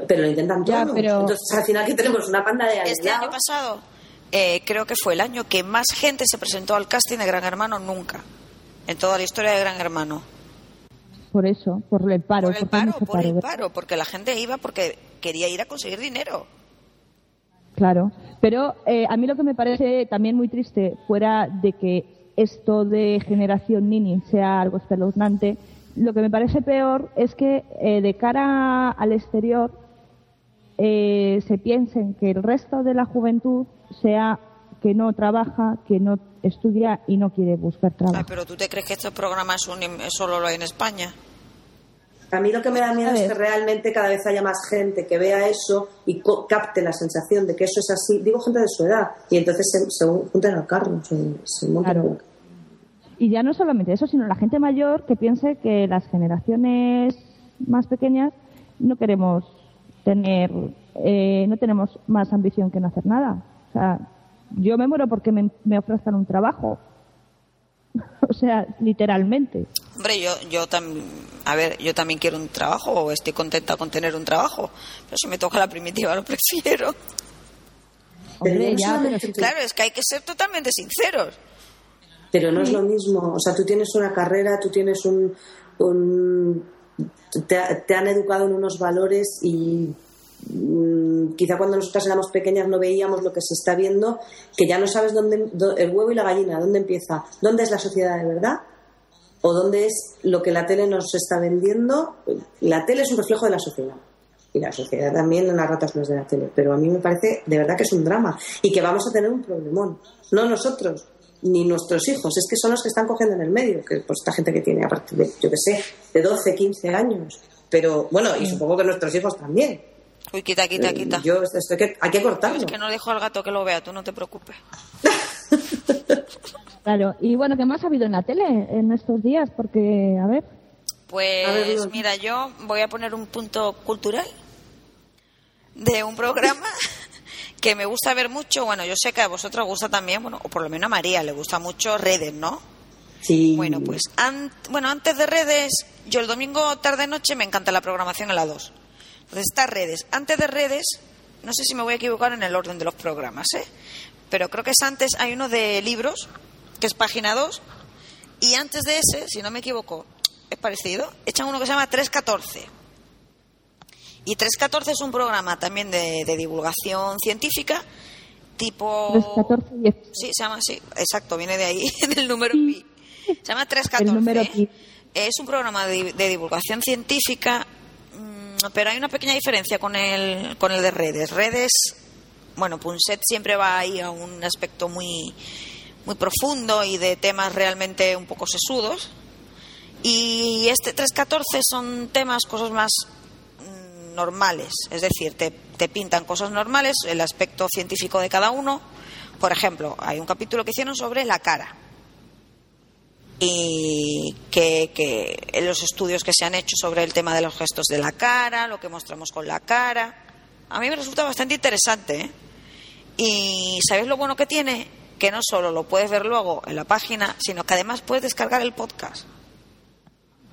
Pero lo intentan Ya, todo. pero- Entonces, al final, que tenemos una panda de Este año pasado, eh, creo que fue el año que más gente se presentó al casting de Gran Hermano nunca. En toda la historia de Gran Hermano. Por eso, por el paro. Por el paro, por el paro, porque la gente iba porque quería ir a conseguir dinero. Claro, pero eh, a mí lo que me parece también muy triste, fuera de que esto de generación Nini sea algo espeluznante, lo que me parece peor es que eh, de cara al exterior eh, se piensen que el resto de la juventud sea que no trabaja, que no estudia y no quiere buscar trabajo. pero ¿tú te crees que estos programas son im- solo lo hay en España? A mí lo que me da miedo es que realmente cada vez haya más gente que vea eso y co- capte la sensación de que eso es así. Digo gente de su edad. Y entonces se, se junten al carro, se, se Claro. Y ya no solamente eso, sino la gente mayor que piense que las generaciones más pequeñas no queremos tener, eh, no tenemos más ambición que no hacer nada. O sea, yo me muero porque me, me ofrezcan un trabajo. o sea, literalmente. Hombre, yo, yo también, a ver, yo también quiero un trabajo, o estoy contenta con tener un trabajo, pero si me toca la primitiva lo prefiero. Hombre, Pero no ya, pero solamente tú. Claro, es que hay que ser totalmente sinceros. Pero no es lo mismo. O sea, tú tienes una carrera, tú tienes un. un- te, te han educado en unos valores y. mm, Quizá cuando nosotras éramos pequeñas no veíamos lo que se está viendo, que ya no sabes dónde dó- el huevo y la gallina, dónde empieza, dónde es la sociedad de verdad o dónde es lo que la tele nos está vendiendo. La tele es un reflejo de la sociedad y la sociedad también en las ratas los de la tele, pero a mí me parece de verdad que es un drama y que vamos a tener un problemón, no nosotros ni nuestros hijos, es que son los que están cogiendo en el medio, que pues esta gente que tiene a partir de, yo que sé, de 12, 15 años, pero bueno, y supongo que nuestros hijos también. Uy, quita, quita, Eh, quita. Yo esto hay que, hay que cortarlo. Es que no dejo al gato que lo vea, tú no te preocupes. claro. Y bueno, ¿qué más ha habido en la tele en estos días? Porque, a ver, Pues A ver, mira, yo voy a poner un punto cultural de un programa que me gusta ver mucho. Bueno, yo sé que a vosotros os gusta también, bueno, o por lo menos a María le gusta mucho redes, ¿no? Sí. Bueno, pues an- bueno, antes de redes, yo el domingo tarde-noche me encanta la programación en la 2. Entonces está redes. Antes de redes, no sé si me voy a equivocar en el orden de los programas, ¿eh? Pero creo que es antes, hay uno de libros, que es página 2, y antes de ese, si no me equivoco, es parecido, echan uno que se llama 314. Y 314 es un programa también de, de divulgación científica, tipo... 314 10. Sí, se llama así, exacto, viene de ahí, del número pi. Se llama 314. El número pi. Es un programa de, de divulgación científica, pero hay una pequeña diferencia con el, con el de redes. Redes, bueno, Punset siempre va ahí a un aspecto muy, muy profundo y de temas realmente un poco sesudos. Y este 314 son temas, cosas más mm, normales, es decir, te, te pintan cosas normales, el aspecto científico de cada uno. Por ejemplo, hay un capítulo que hicieron sobre la cara y que, que los estudios que se han hecho sobre el tema de los gestos de la cara, lo que mostramos con la cara, a mí me resulta bastante interesante. ¿eh? Y ¿sabéis lo bueno que tiene? Que no solo lo puedes ver luego en la página, sino que además puedes descargar el podcast.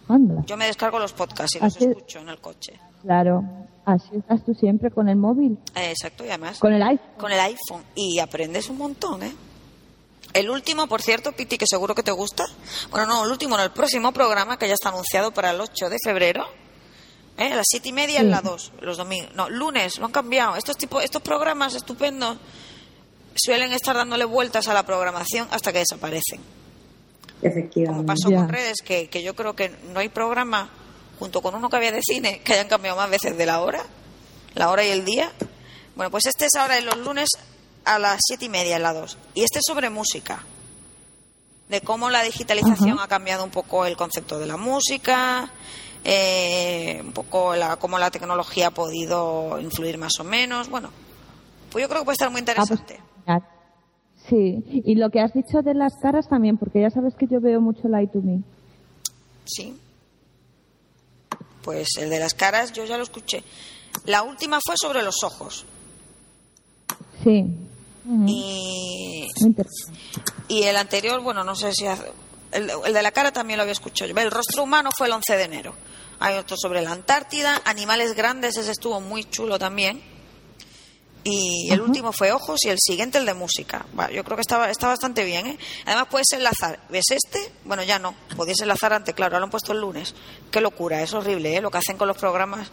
Anda. Yo me descargo los podcasts y los Así- escucho en el coche. Claro. Así estás tú siempre con el móvil, Eh, exacto, y además con el iPhone. con el iPhone. Y aprendes un montón, ¿eh? El último, por cierto, Piti, que seguro que te gusta. Bueno, no, el último, no, el próximo programa que ya está anunciado para el 8 de febrero. ¿eh? A las siete y media en la 2, los domingos. No, lunes, lo han cambiado. Estos, tipo, estos programas estupendos suelen estar dándole vueltas a la programación hasta que desaparecen. Como Efectivamente. pasó Ya. con redes, que, que yo creo que no hay programa, junto con uno que había de cine, que hayan cambiado más veces de la hora, la hora y el día. Bueno, pues este es ahora en los lunes a las siete y media en la 2. Y este es sobre música. De cómo la digitalización ha cambiado un poco el concepto de la música, eh, un poco la, cómo la tecnología ha podido influir más o menos. Bueno, pues yo creo que puede estar muy Ah, pues, interesante. Sí, y lo que has dicho de las caras también, porque ya sabes que yo veo mucho Light to Me. Sí. Pues el de las caras yo ya lo escuché. La última fue sobre los ojos. Sí. Y, y el anterior, bueno, no sé si... hace- el, el de la cara también lo había escuchado. yo. El rostro humano fue el 11 de enero. Hay otro sobre la Antártida, animales grandes, ese estuvo muy chulo también. Y el último fue ojos y el siguiente el de música. Va, yo creo que está, está bastante bien. ¿eh? Además puedes enlazar. ¿Ves este? Bueno, ya no. Podéis enlazar antes, claro. Ahora lo han puesto el lunes. Qué locura, es horrible ¿eh? lo que hacen con los programas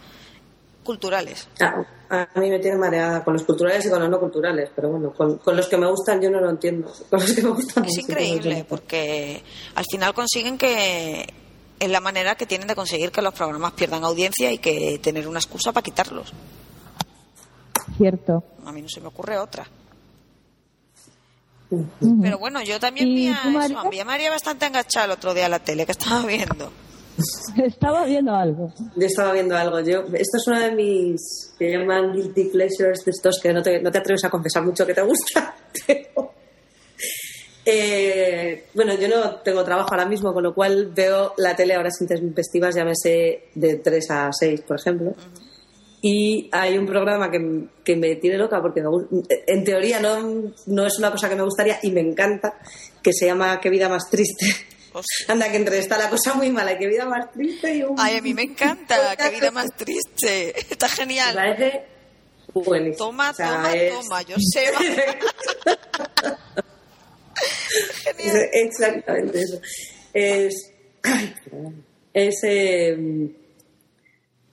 culturales. Ah, a mí me tiene mareada con los culturales y con los no culturales, pero bueno, con, con los que me gustan yo no lo entiendo. Con los que me gustan Es increíble porque al final consiguen que es la manera que tienen de conseguir que los programas pierdan audiencia y que tener una excusa para quitarlos. Cierto. A mí no se me ocurre otra. Pero bueno, yo también ¿Y vi a, eso, María? vi a María bastante enganchada el otro día a la tele que estaba viendo. Estaba viendo algo. Yo estaba viendo algo. Yo, esto es uno de mis que llaman guilty pleasures de estos que no te, no te atreves a confesar mucho que te gusta. Pero, eh, bueno, yo no tengo trabajo ahora mismo, con lo cual veo la tele ahora sin intempestivas, llámese de 3 a 6, por ejemplo. Y hay un programa que, que me tiene loca porque me en teoría no, no es una cosa que me gustaría y me encanta, que se llama Qué vida más triste. Hostia. Anda, que entre está la cosa muy mala qué vida más triste y un... Ay, a mí me encanta, qué vida más triste. Está Me genial. parece buenísimo. Toma, O sea, toma, es- toma, Joseba. Genial. es exactamente eso. Es, ay, es eh,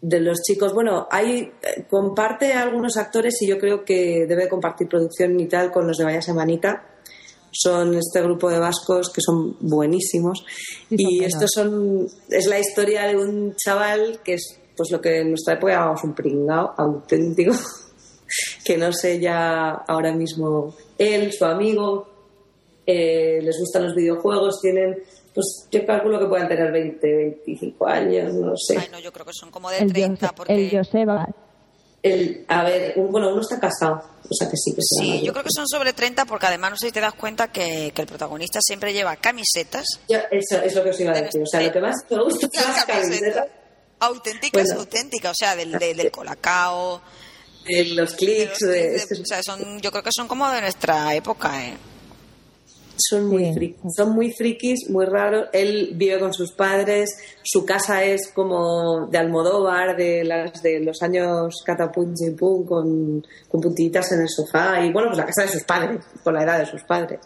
de los chicos. Bueno, hay eh, comparte algunos actores y yo creo que debe compartir producción y tal con los de Vaya Semanita. Son este grupo de vascos que son buenísimos. Y buenos. estos son. Es la historia de un chaval que es pues lo que en nuestra época llamamos un pringao auténtico. que no sé ya ahora mismo él, su amigo, eh, les gustan los videojuegos, tienen, pues yo calculo que puedan tener 20, 25 años, no sé. Ay, no, yo creo que son como de El, 30 Jose- porque... el Joseba. El, a ver, un- bueno, uno está casado, o sea que sí que Sí, yo creo que son sobre 30 porque además no sé si te das cuenta que, que el protagonista siempre lleva camisetas. Yo- eso es lo que os iba a decir, o sea, lo que más me gusta son Las camisetas auténticas, Bueno. auténticas, o sea, del, del, del colacao. de los de clics, los- de- de- es que o sea, son, yo creo que son como de nuestra época, ¿eh? Son muy Sí. frikis, son muy frikis, muy raros. Él vive con sus padres, su casa es como de Almodóvar, de las de los años pum, con, con puntitas en el sofá y bueno, pues la casa de sus padres, con la edad de sus padres.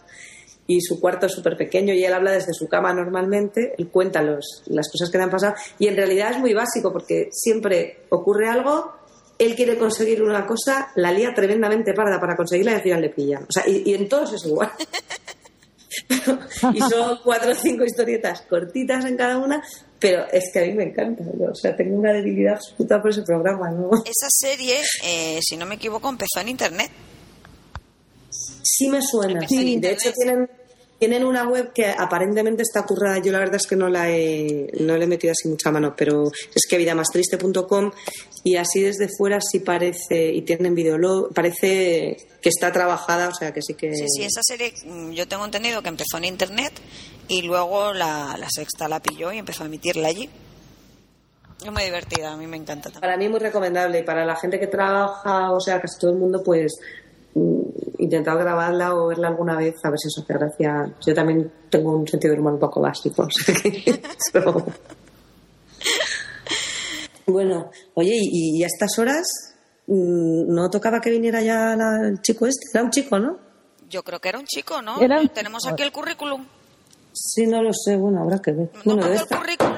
y su cuarto es súper pequeño y él habla desde su cama normalmente, él cuenta los, las cosas que le han pasado y en realidad es muy básico porque siempre ocurre algo, él quiere conseguir una cosa, la lía tremendamente parda para conseguirla y al final le pillan. O sea, y, y en todos es igual. y son cuatro o cinco historietas cortitas en cada una, pero es que a mí me encanta. ¿no? O sea, tengo una debilidad absoluta por ese programa, ¿no? Esa serie, eh, si no me equivoco, empezó en internet. Sí me suena. Sí, de hecho tienen, tienen una web que aparentemente está currada. Yo la verdad es que no la he, no le he metido así mucha mano, pero es que vidamastriste.com y así desde fuera sí parece, y tienen videolog, parece que está trabajada, o sea que sí que... Sí, sí, esa serie mm, yo tengo entendido que empezó en internet y luego la, la sexta la pilló y empezó a emitirla allí. Es muy divertida, a mí me encanta también. Para mí muy recomendable y para la gente que trabaja, o sea, casi todo el mundo, pues intentar grabarla o verla alguna vez a ver si os hace gracia. Yo también tengo un sentido de humor un poco básico. o sea que eso- Bueno, oye, y, y a estas horas mm, no tocaba que viniera ya la- el chico este, era un chico, ¿no? Yo creo que era un chico, ¿no? Era Tenemos aquí el currículum. Sí, no lo sé, bueno, habrá que ver. No Bueno, el currículum.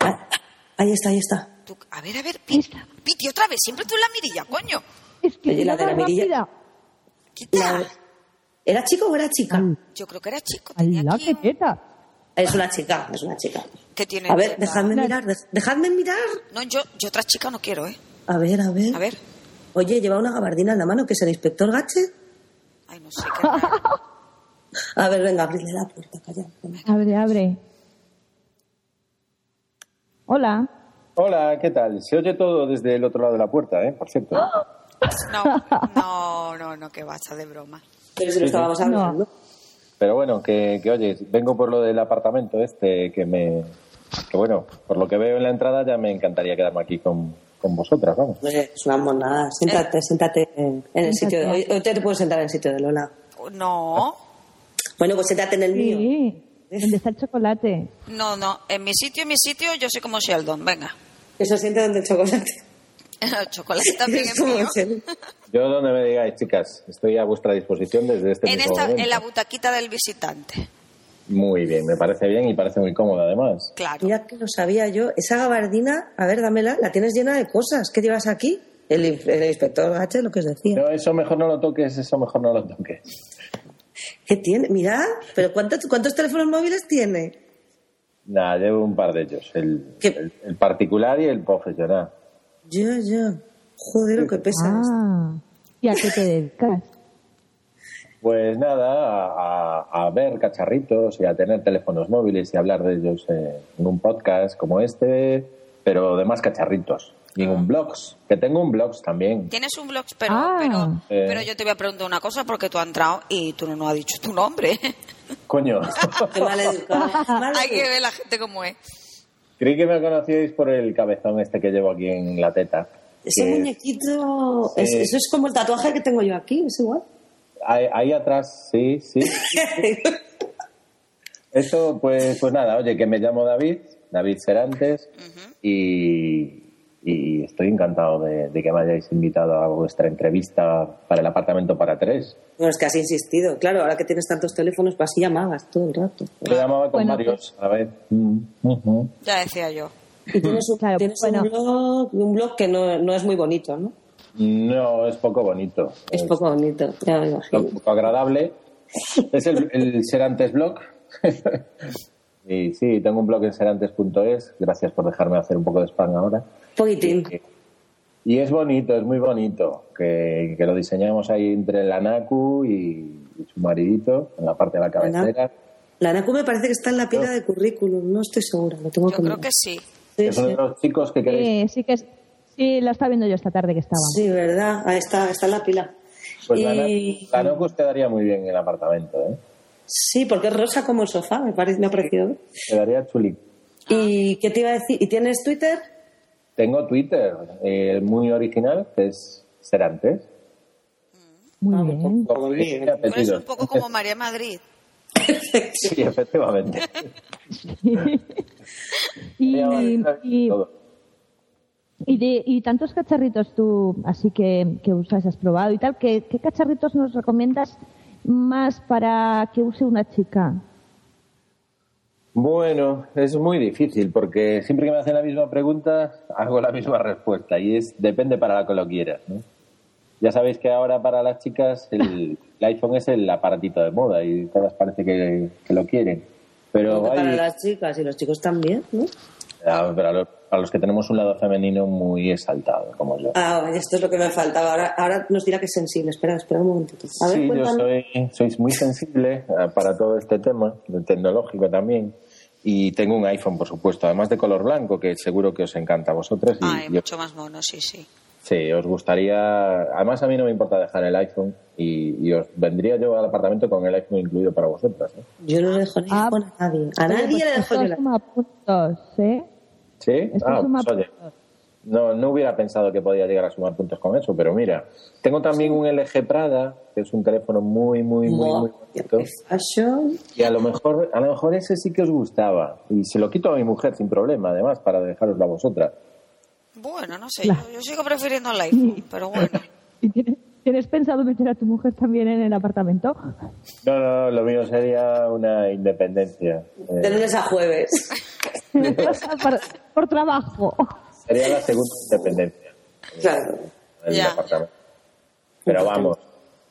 Ah, Ahí está, ahí está. Tú- a ver, a ver, Piti, otra vez, siempre tú en la mirilla, coño. Es que Oye, la de la mirilla. rápida. ¿Era chico o era chica? Yo creo que era chico. Tenía ¡Hala, aquí qué teta! Es una chica, es una chica. que tiene A ver, teta. dejadme mirar, dej- dejadme mirar. No, yo, yo otra chica no quiero, ¿eh? A ver, a ver. A ver. Oye, lleva una gabardina en la mano, que es el inspector Gache. Ay, no sé qué. A ver, venga, abrirle la puerta, calla. venga. Abre, abre. Hola. Hola, ¿qué tal? Se oye todo desde el otro lado de la puerta, ¿eh? Por cierto. No, no, no, no, que basta de broma. Pero si lo estábamos No. hablando. Pero bueno, que, que oye, vengo por lo del apartamento este, que me... Que bueno, por lo que veo en la entrada ya me encantaría quedarme aquí con, con vosotras, vamos. Es una monada. Siéntate, siéntate en, en el sitio de... Hoy, hoy te puedes sentar en el sitio de Lola. No, Bueno, pues siéntate en el mío. Sí. ¿Dónde está el chocolate? no, no. En mi sitio, en mi sitio, yo soy como Sheldon. Venga. Eso siente donde el chocolate. El chocolate también Es mío. Yo donde me digáis, chicas, estoy a vuestra disposición desde este En, mismo esta, momento. en la butaquita del visitante. Muy bien, me parece bien y parece muy cómodo además. Claro. Mira que lo sabía yo. Esa gabardina, a ver, dámela, la tienes llena de cosas. ¿Qué llevas aquí? El, in- el inspector Gache, lo que os decía. No, eso mejor no lo toques, eso mejor no lo toques. ¿Qué tiene? Mira, pero ¿cuántos, ¿cuántos teléfonos móviles tiene? Nada, llevo un par de ellos, el, ¿Qué? el, el particular y el profesional. Yo, yo. Joder, lo que pesa. Ah. ¿Y a qué te dedicas? Pues nada, a, ver cacharritos y a tener teléfonos móviles y hablar de ellos eh, en un podcast como este, pero de más cacharritos. Y en un blogs, que tengo un blogs también. Tienes un blog, pero, Ah. pero, Eh. pero yo te voy a preguntar una cosa porque tú has entrado y tú no nos has dicho tu nombre. Coño, Qué mal educado. Mal Hay que ver la gente cómo es. Creí que me conocíais por el cabezón este que llevo aquí en la teta. Ese muñequito, es- eso es como el tatuaje que tengo yo aquí, es igual. Ahí, ahí atrás, sí, sí. Esto, pues, pues nada, oye, que me llamo David, David Serantes, y, y estoy encantado de, de que me hayáis invitado a vuestra entrevista para el apartamento para tres. Bueno, es que has insistido. Claro, ahora que tienes tantos teléfonos, pues así llamabas todo el rato. Yo llamaba con Bueno, varios a la vez. Mm, ujú. Ya decía yo. Y tienes un, Claro, tienes bueno. un blog, un blog que no, no es muy bonito, ¿no? No, es poco bonito. Es poco bonito, ya me imagino. poco agradable. Es el, el Serantes blog. y sí, tengo un blog en serantes.es. Gracias por dejarme hacer un poco de spam ahora. Poquitín. Y es bonito, es muy bonito, que, que lo diseñamos ahí entre la Naku y, y su maridito, en la parte de la cabecera. La NACU me parece que está en la pila de currículum, no estoy segura, lo tengo Yo que creo mirar. que sí. Sí, Es uno de los chicos que queréis. Sí, sí que es- sí, la estaba viendo yo esta tarde que estaba. Sí, verdad, ahí está, está en la pila. Pues la, Y- la Naku os quedaría muy bien en el apartamento, ¿eh? Sí, porque es rosa como el sofá, me, parece, me ha parecido. Quedaría chuli. ¿Y qué te iba a decir? ¿Y tienes Twitter? Tengo Twitter, eh, muy original, que es Serantes. Muy Ah, bien. Muy bien. Tú eres apellido. un poco como María Madrid. Sí, efectivamente. Y, y de, y tantos cacharritos tú así que, que usas, has probado y tal, ¿qué, qué cacharritos nos recomiendas más para que use una chica? Bueno, es muy difícil porque siempre que me hacen la misma pregunta hago la misma respuesta y es depende para la que lo quieras. ¿no? Ya sabéis que ahora para las chicas el, el iPhone es el aparatito de moda y todas parece que, que lo quieren. Pero para las chicas y los chicos también, ¿no? Ah, pero a los, a los que tenemos un lado femenino muy exaltado, como yo. Ah, vaya, esto es lo que me faltaba. Ahora, ahora nos dirá que es sensible. Espera, espera un momentito. A ver, sí, yo soy, soy muy sensible eh, para todo este tema, tecnológico también. Y tengo un iPhone, por supuesto, además de color blanco, que seguro que os encanta a vosotros. Y Ay, yo- mucho más mono, sí, sí. Sí, os gustaría. Además, a mí no me importa dejar el iPhone y, y os vendría yo al apartamento con el iPhone incluido para vosotras. ¿eh? Yo no le dejo ni Ah, iPhone a nadie. A nadie pues le dejo la... suma puntos, ¿eh? ¿Sí? Esto Ah, suma pues, oye, no, no hubiera pensado que podía llegar a sumar puntos con eso, pero mira, tengo también un LG Prada, que es un teléfono muy, muy, muy, muy bonito. Y a lo mejor, a lo mejor ese sí que os gustaba. Y se lo quito a mi mujer sin problema, además, para dejaroslo a vosotras. Bueno, no sé, yo, yo sigo prefiriendo el iPhone, pero bueno. ¿Y tienes, tienes pensado meter a tu mujer también en el apartamento? No, no, lo mío sería una independencia. Eh, De lunes a jueves. por, por trabajo. sería la segunda independencia. Claro. el Ya. departamento. Pero vamos,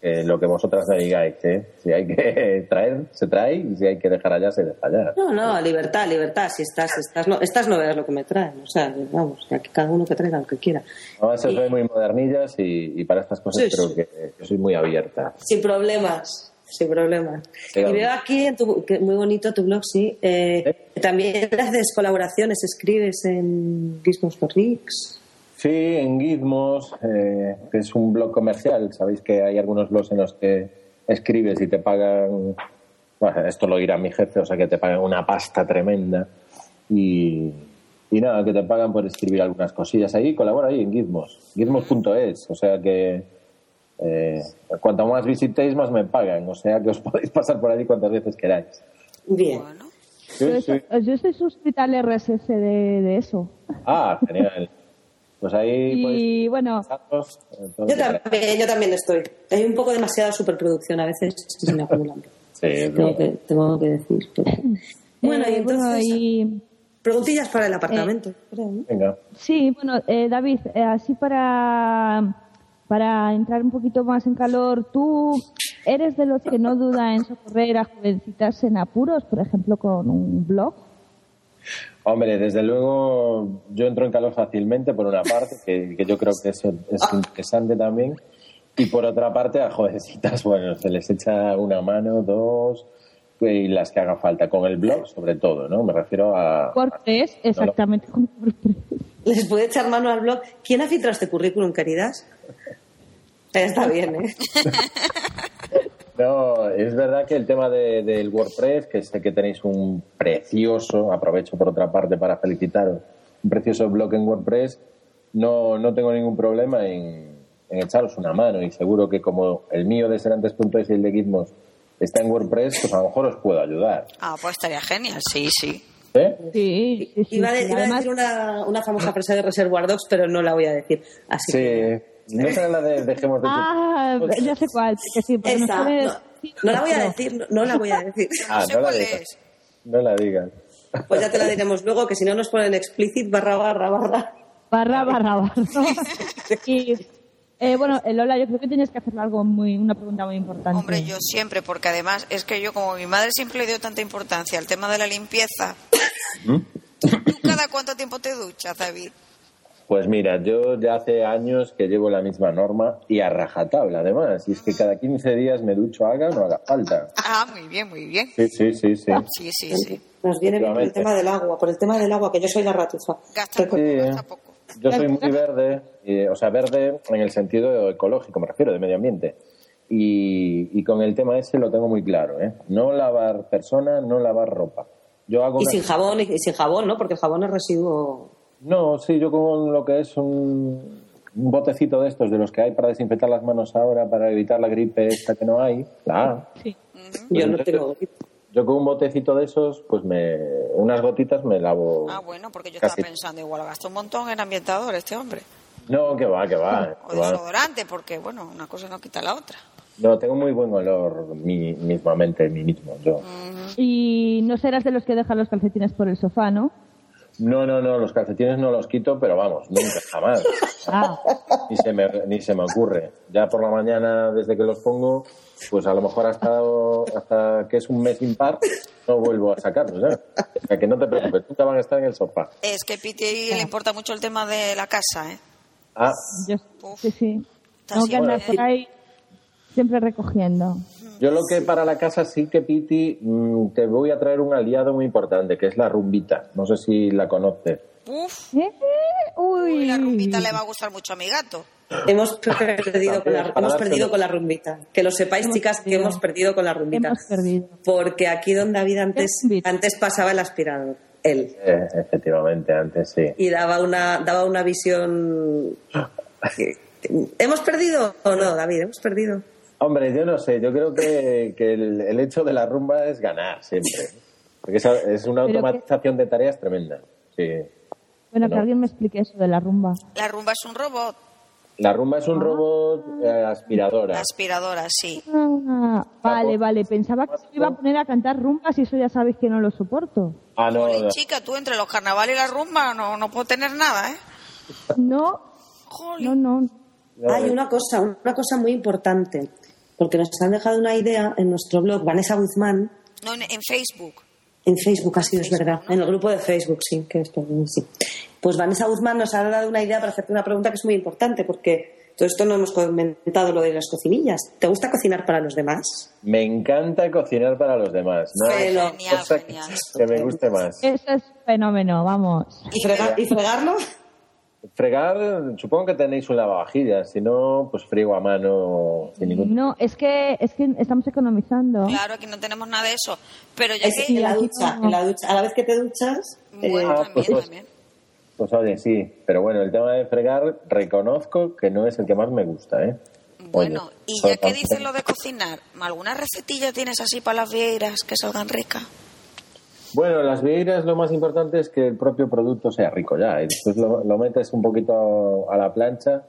lo que vosotras me digáis, ¿eh? Si hay que traer, se trae, y si hay que dejar allá, se deja allá. No, no, libertad, libertad. Si estás, estás, no, estas no veas lo que me traen. O sea, vamos, que cada uno que traiga lo que quiera. Además, soy muy modernillas y, y para estas cosas Sí, creo sí. que, que soy muy abierta. Sin problemas, sin problemas. Sí, y veo aquí, en tu, que muy bonito tu blog, sí. eh, También haces colaboraciones, escribes en Gizmos for Geeks. Sí, en Gizmos, eh, que es un blog comercial. Sabéis que hay algunos blogs en los que escribes y te pagan. Bueno, esto lo dirá mi jefe, o sea que te pagan una pasta tremenda. Y, y nada, que te pagan por escribir algunas cosillas ahí. Colabora ahí en Gizmos. Gizmos.es, o sea que. eh, cuanto más visitéis, más me pagan. O sea que os podéis pasar por ahí cuantas veces queráis. Bien. Bueno, Sí, Yo, sí. yo estoy suscrita al RSS de, de eso. Ah, genial. Pues ahí podéis. Y bueno, eh, Yo también, yo también estoy. Hay un poco demasiada superproducción a veces se me acumulan. Sí, es Tengo que, tengo que decir. pero- Bueno, y eh, bueno, entonces, y- preguntillas para el apartamento. creo. Venga. Sí, bueno, eh, David, eh, así para, para entrar un poquito más en calor, ¿tú eres de los que no duda en socorrer a jovencitas en apuros, por ejemplo, con un blog? Hombre, desde luego yo entro en calor fácilmente, por una parte, que, que yo creo que eso es interesante también. Y por otra parte, a jovencitas, bueno, se les echa una mano, dos, y las que haga falta. Con el blog, sobre todo, ¿no? Me refiero a. WordPress, exactamente como WordPress. Les puede echar mano al blog. ¿Quién ha filtrado este currículum, queridas? Está bien, ¿eh? Es verdad que el tema de- del WordPress, que sé que tenéis un precioso, aprovecho por otra parte para felicitaros, un precioso blog en WordPress, no, no tengo ningún problema en, en echaros una mano y seguro que como el mío de serantes.es y el de Gizmos está en WordPress, pues a lo mejor os puedo ayudar. ah, pues estaría genial, sí, sí. ¿Eh? Sí, sí, sí. Iba, a de- sí. iba a Además, decir una, una famosa frase de Reservoir Dogs, pero no la voy a decir. Así que... Sí. No será la de dejemos de ah, ya sé cuál, que sí, porque nos Esa, no, no la voy a decir, no, no la voy a decir. Ah, No sé no la cuál digas. es. No la digas. Pues ya te la diremos luego, que si no nos ponen explicit barra barra barra. Barra, barra, barra. Y, eh, bueno, eh, Lola, yo creo que tienes que hacerle algo muy, una pregunta muy importante. Hombre, yo siempre, porque además es que yo, como mi madre siempre le dio tanta importancia al tema de la limpieza, ¿tú cada cuánto tiempo te duchas, David? Pues mira, yo ya hace años que llevo la misma norma y a rajatabla además. Y es que cada 15 días me ducho, haga o no haga falta. Ah, muy bien, muy bien. Sí, sí, sí, sí. Sí, sí, sí. Nos viene bien por el tema del agua, por el tema del agua, que yo soy la ratufa. Gasta poco, Sí, ¿eh? gasta poco. Yo soy muy verde, o sea, verde en el sentido ecológico, me refiero, de medio ambiente. Y, y con el tema ese lo tengo muy claro, ¿eh? No lavar persona, no lavar ropa. Yo hago Y una- sin jabón, y, y sin jabón, ¿no? Porque el jabón es residuo. No, sí, yo con lo que es un, un botecito de estos, de los que hay para desinfectar las manos ahora, para evitar la gripe esta que no hay, la A. Sí. Yo no entonces- tengo. Yo con un botecito de esos, pues me, unas gotitas me lavo. Ah, bueno, porque yo casi. estaba pensando, igual gasta un montón en ambientador este hombre. No, que va, que va. O que va. desodorante, porque, bueno, una cosa no quita la otra. No, tengo muy buen olor mi, mismamente, mí mismo. Yo. Y no serás de los que dejan los calcetines por el sofá, ¿no? No, no, no, los calcetines no los quito, pero vamos, nunca, jamás. Ah, Ni se, me, ni se me ocurre. Ya por la mañana, desde que los pongo, pues a lo mejor hasta, hasta que es un mes impar, no vuelvo a sacarlos. O sea, que no te preocupes, nunca van a estar en el sofá. Es que a Piti le importa mucho el tema de la casa, ¿eh? Ah, yo sí, sí. Tengo que andar por ahí siempre recogiendo. Yo lo que para la casa sí que, Piti, mm, te voy a traer un aliado muy importante, que es la rumbita. No sé si la conoces. Uf, ¿Eh? Uy. uy, la rumbita le va a gustar mucho a mi gato. Hemos perdido, con la, hemos perdido con la rumbita. Que lo sepáis, Hemos chicas, que hemos perdido con la rumbita. Hemos perdido. Porque aquí donde David antes, antes pasaba el aspirador, él. Eh, efectivamente, antes sí. Y daba una, daba una visión... ¿Hemos perdido o no, David? Hemos perdido. Hombre, yo no sé, yo creo que, que el, el hecho de la rumba es ganar siempre. Porque es, es una que- automatización de tareas tremenda. Sí. Bueno, que No. alguien me explique eso de la rumba. La rumba es un robot, La rumba es un robot eh, aspiradora. aspiradora, sí. Ah, vale, vale. Pensaba que me iba a poner a cantar rumbas y eso ya sabéis que no lo soporto. Ah, no, Jolín, no. chica, tú entre los carnavales y la rumba no, no puedo tener nada, ¿eh? No, Jolín. no, no. Hay una cosa, una cosa muy importante. Porque nos han dejado una idea en nuestro blog, Vanessa Guzmán, No, en, en Facebook. En Facebook ha sido, es verdad. ¿no? En el grupo de Facebook, sí, que es sí. Pues Vanessa Guzmán nos ha dado una idea para hacerte una pregunta que es muy importante, porque todo esto no hemos comentado lo de las cocinillas. ¿Te gusta cocinar para los demás? Me encanta cocinar para los demás. No Genial, cosa genial. que me guste más. Eso es fenómeno, vamos. ¿Y, frega- y fregarlo? Fregar, supongo que tenéis un lavavajillas. Si no, pues friego a mano sin ningún... No, es que, es que estamos economizando. Claro, aquí no tenemos nada de eso. Pero ya Es que... en la ducha, no. en la ducha. A la vez que te duchas, eh, Bueno, Ah, también, pues, pues. también. Pues oye, sí. Pero bueno, el tema de fregar, reconozco que no es el que más me gusta, ¿eh? Bueno, Oye, y ya que dices lo de cocinar, ¿alguna recetilla tienes así para las vieiras que salgan ricas? Bueno, las vieiras lo más importante es que el propio producto sea rico ya. Y después lo, lo metes un poquito a la plancha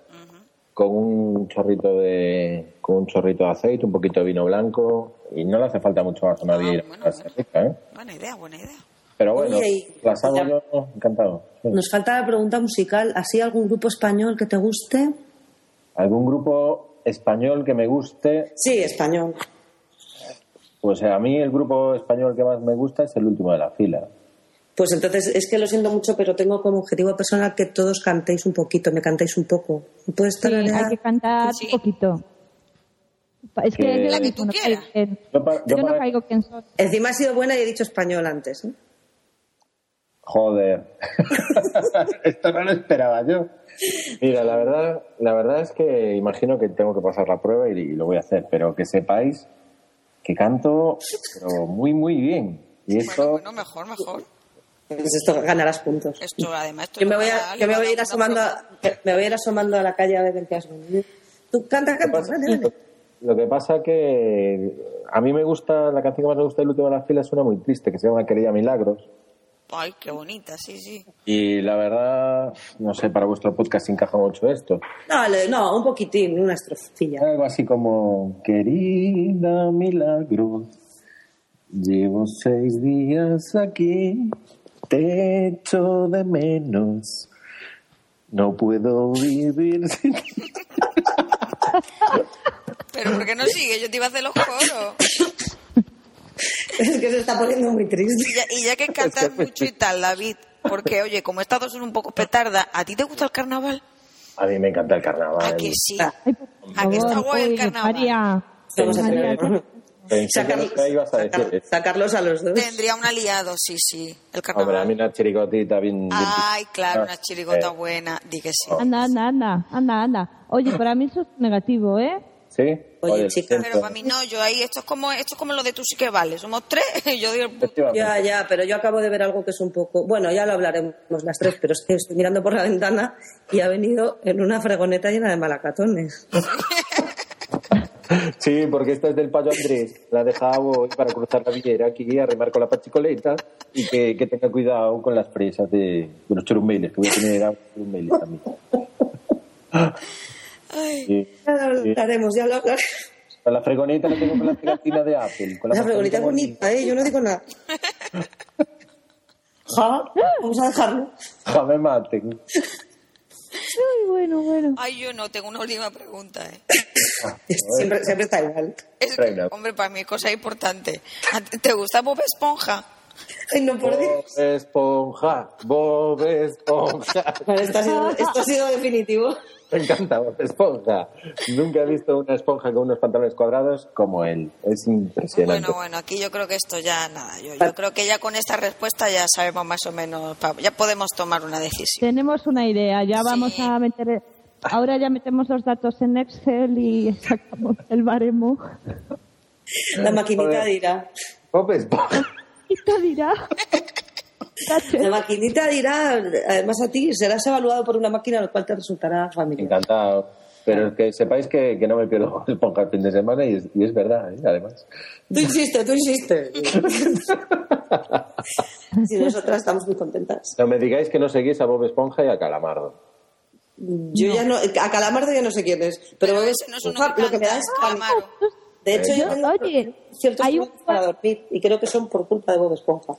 con un chorrito de con un chorrito de aceite, un poquito de vino blanco y no le hace falta mucho más a una Ah, vieira bueno, bueno. rica, ¿eh? Buena idea, buena idea. Pero bueno, Oye, las hago ya- yo encantado. sí. nos falta la pregunta musical. ¿Así algún grupo español que te guste? ¿Algún grupo español que me guste? Sí, español. Pues a mí el grupo español que más me gusta es el último de la fila. Pues entonces, es que lo siento mucho, pero tengo como objetivo personal que todos cantéis un poquito, me cantéis un poco. ¿Me puedes Sí, hay que cantar Sí. un poquito. Es que Que- yo La que tú no quieras. Yo pa- yo yo no caigo quién soy. Encima ha sido buena y he dicho español antes. ¿eh? Joder. Esto no lo esperaba yo. Mira, la verdad, la verdad es que imagino que tengo que pasar la prueba y, y lo voy a hacer, pero que sepáis que canto pero muy muy bien. Y Bueno, esto bueno, mejor, mejor. Pues esto ganarás puntos. Esto, además, esto Yo me voy a, yo me voy a ir asomando a, me voy a ir asomando a la calle a ver en qué has venido. Tú canta, canta, lo que pasa que a mí me gusta, la canción que más me gusta del último de la fila es una muy triste que se llama Querida Milagros. Ay, qué bonita, sí, sí. Y la verdad, no sé, para vuestro podcast encaja mucho esto. No, le- no, un poquitín, una estrofilla. Algo así como, querida Milagros, llevo seis días aquí, te echo de menos, no puedo vivir sin ti. Pero ¿por qué no sigue? Yo te iba a hacer los coros. Es que se está poniendo muy triste. Y ya, y ya que cantas mucho y tal, David, porque oye, como estas dos son un poco petarda, ¿a ti te gusta el carnaval? A mí me encanta el carnaval. ¿A que sí? Ay, por ¿A que está guay el carnaval? María. Vamos a María, hacer- Pensé que Sacar- no ibas a decir sacar- eso. sacarlos a los dos. Tendría un aliado, sí, sí. El Hombre, a mí carnaval. una chirigotita bien... Ay, claro, una chirigota Eh, buena. Di que sí. Anda, anda, anda, anda, anda. Oye, para mí eso es negativo, ¿eh? ¿Sí? Oye, chica. Pero para mí no, yo ahí, esto es como, esto es como lo de tú sí que vale. Somos tres, y yo digo. Ya, ya, pero yo acabo de ver algo que es un poco. Bueno, ya lo hablaremos las tres, pero es que estoy mirando por la ventana y ha venido en una fregoneta llena de malacatones. Sí, porque esta es del payo Andrés. La dejaba hoy para cruzar la villera aquí, arrimar con la pachicoleta y que, que tenga cuidado con las presas de, de los churumbeles, que voy a tener churumbeles también. ay, Sí. Ya lo hablaremos, ya lo hablaremos. Con la fregonita la tengo con la pegatina de Apple. Con La fregonita bonita, ¿eh? Yo no digo nada. Ja, vamos a dejarlo. Ja, me maten. Ay, bueno, bueno. Ay, yo no, tengo una última pregunta. ¿eh? Siempre, siempre está igual. Es que, hombre, para mí es cosa importante. ¿A ti ¿Te gusta Bob Esponja? Ay, no, por Dios. Bob Esponja, Bob Esponja. Vale, esto ha sido, esto ha sido definitivo. Me encanta Bob Esponja. Nunca he visto una esponja con unos pantalones cuadrados como él. Es impresionante. Bueno, bueno, aquí yo creo que esto ya nada. Yo, yo creo que ya con esta respuesta ya sabemos más o menos, ya podemos tomar una decisión. Tenemos una idea, ya vamos Sí. a meter... Ahora ya metemos los datos en Excel y sacamos el baremo. La maquinita dirá. Bob Esponja. Y te dirá... La maquinita dirá, además a ti, serás evaluado por una máquina, lo cual te resultará familiar. Encantado. Pero es que sepáis que, que no me pierdo Bob Esponja el fin de semana y es, y es verdad, ¿eh? además. Tú insiste, tú insiste. Si nosotras estamos muy contentas. No me digáis que no seguís a Bob Esponja y a Calamardo. Yo ya no, a Calamardo ya no sé quién es, pero, Pero es, ese no lo que me da es Calamaro. De hecho, yo Yo- tengo oye, ciertos hay un- para dormir y creo que son por culpa de Bob Esponja.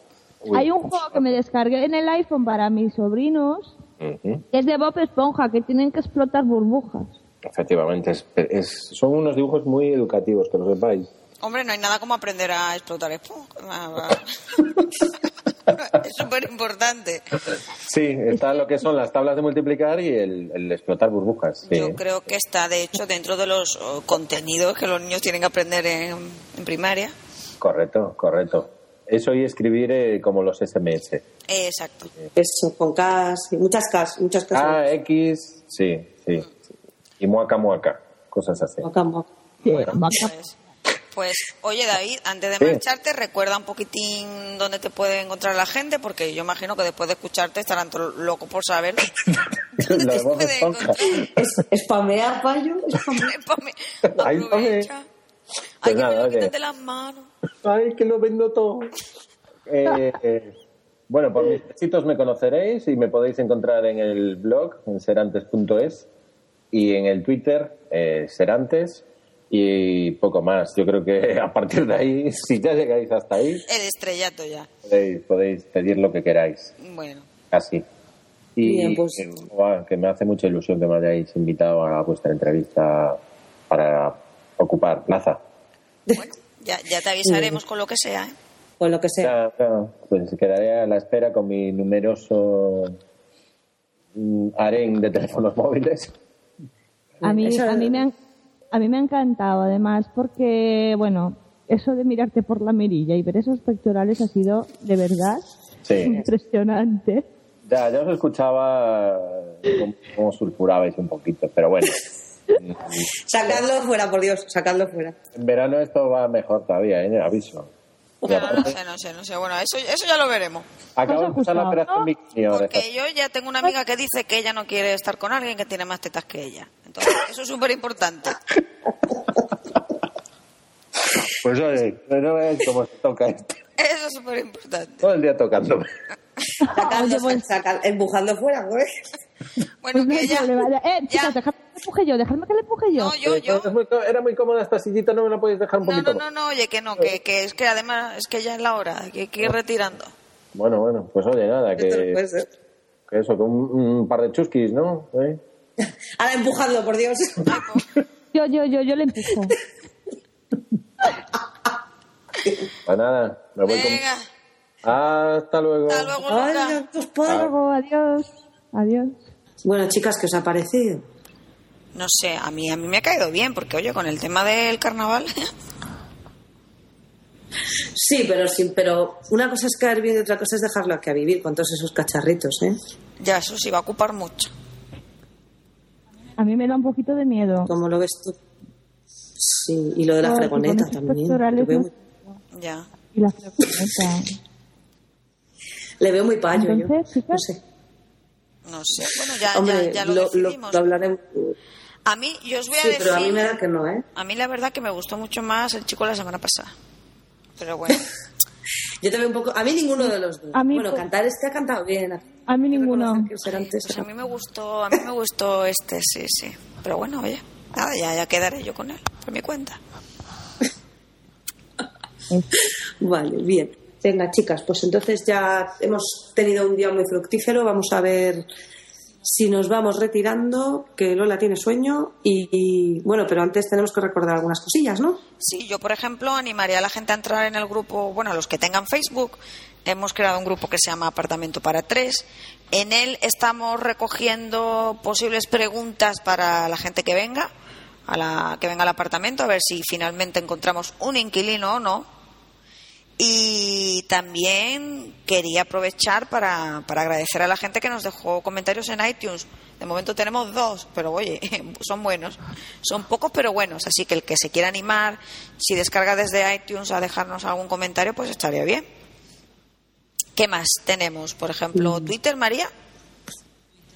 Uy. Hay un juego que me descargué en el iPhone para mis sobrinos, que es de Bob Esponja, que tienen que explotar burbujas. Efectivamente, es- es- son unos dibujos muy educativos, que lo sepáis. Hombre, no hay nada como aprender a explotar esponja. es súper importante. Sí, está lo que son las tablas de multiplicar y el, el explotar burbujas. sí. Yo creo que está, de hecho, dentro de los oh, contenidos que los niños tienen que aprender en, en primaria. Correcto, correcto. Eso y escribir eh, como los SMS. Exacto. Eso, con y muchas Ks, muchas. Ah, X, sí, sí. Y muaca, muaca, cosas así. Moca, moca. Maca. Pues, pues, oye, David, antes de Sí. marcharte, recuerda un poquitín dónde te puede encontrar la gente, porque yo imagino que después de escucharte estarán todos locos por saber dónde te encontrar. Es, spamear, payo. aprovecha. Pues Ay, que nada, me lo oye. quitas de las manos. Ay, que lo vendo todo. Eh, eh, bueno, por mis besitos me conoceréis y me podéis encontrar en el blog, en serantes.es, y en el Twitter, eh, serantes, y poco más. Yo creo que a partir de ahí, si ya llegáis hasta ahí, El estrellato ya. podéis, podéis pedir lo que queráis, Bueno, casi. Y Bien, pues- eh, que me hace mucha ilusión que me hayáis invitado a vuestra entrevista para ocupar plaza. bueno, ya, ya te avisaremos con lo que sea. ¿eh? O lo que sea. Pues quedaré a la espera con mi numeroso mm, harén de teléfonos móviles. A mí, a, mí me han- a mí me ha encantado, además, porque, bueno, eso de mirarte por la mirilla y ver esos pectorales ha sido, de verdad, Sí. impresionante. Ya, ya os escuchaba cómo sulfurabais un poquito, pero bueno. Sacadlo fuera, por Dios, sacadlo fuera. En verano esto va mejor todavía, ¿eh? aviso. No, sé, no sé, no sé. Bueno, eso, eso ya lo veremos. acabo de empezar la operación bikini ahora. Porque yo ya tengo una amiga que dice que ella no quiere estar con alguien que tiene más tetas que ella. Entonces, eso es súper importante. Pues oye, no cómo se toca esto. Eso es súper importante. Todo el día tocándome. Sacadlo, Oye, pues- saca- empujando fuera, güey. Bueno, Pues que ella... vale. Eh, ya. chicas, dejadme que le empuje yo, dejadme que le empuje yo. No, yo, Eh, yo... era muy cómoda esta sillita, no me la podéis dejar un No, poquito no, no, no, oye, que no, que, que es que además es que ya es la hora, que hay que ir retirando. Bueno, bueno, pues oye, nada, Esto no puede que, que eso, que un, un par de chusquis, ¿no? ¿Eh? Ahora empujadlo, por Dios. Yo, yo, yo, yo le empujo. Pues nada, me voy con... Hasta luego. hasta luego, Ay, luego, adiós. Adiós. Bueno, chicas, ¿qué os ha parecido? No sé, a mí, a mí me ha caído bien, porque oye, con el tema del carnaval... Sí, pero sí, pero una cosa es caer bien y otra cosa es dejarlo aquí a vivir con todos esos cacharritos, ¿eh? ya, eso sí va a ocupar mucho. A mí me da un poquito de miedo. ¿Cómo lo ves tú? Sí, y lo de la Ay, fregoneta también. pectorales Lo veo no- muy- Ya. Y la frecuencia. Le veo muy payo yo. Entonces, chicas, No sé. No sé, bueno, ya, Hombre, ya, ya lo, lo, decidimos. lo hablaremos. A mí, yo os voy a Sí, decir... pero a mí me da que no, ¿eh? A mí la verdad que me gustó mucho más el chico la semana pasada. Pero bueno, Yo veo un poco. A mí ninguno de los dos. A mí bueno, pues- cantar este ha cantado bien. a mí ninguno. que antes pues a mí me gustó, a mí me gustó este, sí, sí. Pero bueno, oye, nada, ya, ya quedaré yo con él, por mi cuenta. Vale, bien. Venga, chicas, pues entonces ya hemos tenido un día muy fructífero. Vamos a ver si nos vamos retirando, que Lola tiene sueño. Y, bueno, pero antes tenemos que recordar algunas cosillas, ¿no? Sí, yo, por ejemplo, animaría a la gente a entrar en el grupo, bueno, a los que tengan Facebook. Hemos creado un grupo que se llama Apartamento para Tres. En él estamos recogiendo posibles preguntas para la gente que venga, a la que venga al apartamento, a ver si finalmente encontramos un inquilino o no. Y también quería aprovechar para, para agradecer a la gente que nos dejó comentarios en iTunes. De momento tenemos dos, pero oye, son buenos. Son pocos, pero buenos. Así que el que se quiera animar, si descarga desde iTunes a dejarnos algún comentario, pues estaría bien. ¿Qué más tenemos? Por ejemplo, Twitter, María.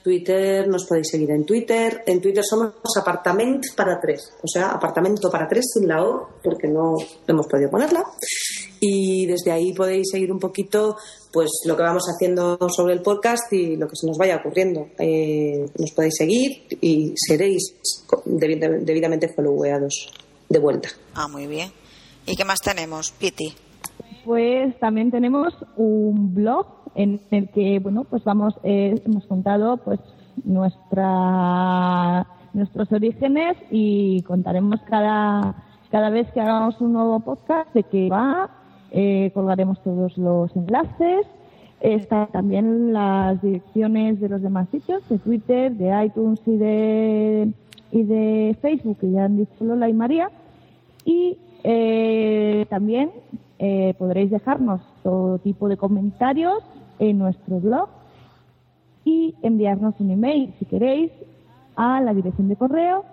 Twitter, nos podéis seguir en Twitter. En Twitter somos apartament para tres, o sea, apartamento para tres sin la O, porque no hemos podido ponerla. Y desde ahí podéis seguir un poquito pues lo que vamos haciendo sobre el podcast y lo que se nos vaya ocurriendo. Eh, nos podéis seguir y seréis debidamente followeados de vuelta. Ah, muy bien. ¿Y qué más tenemos, Piti? Pues también tenemos un blog en el que, bueno, pues vamos, eh, hemos contado pues nuestra, nuestros orígenes y contaremos cada, cada vez que hagamos un nuevo podcast de qué va, eh, colgaremos todos los enlaces, están también las direcciones de los demás sitios, de Twitter, de iTunes y de, y de Facebook, que ya han dicho Lola y María. Y eh, también eh, podréis dejarnos todo tipo de comentarios en nuestro blog y enviarnos un email si queréis a la dirección de correo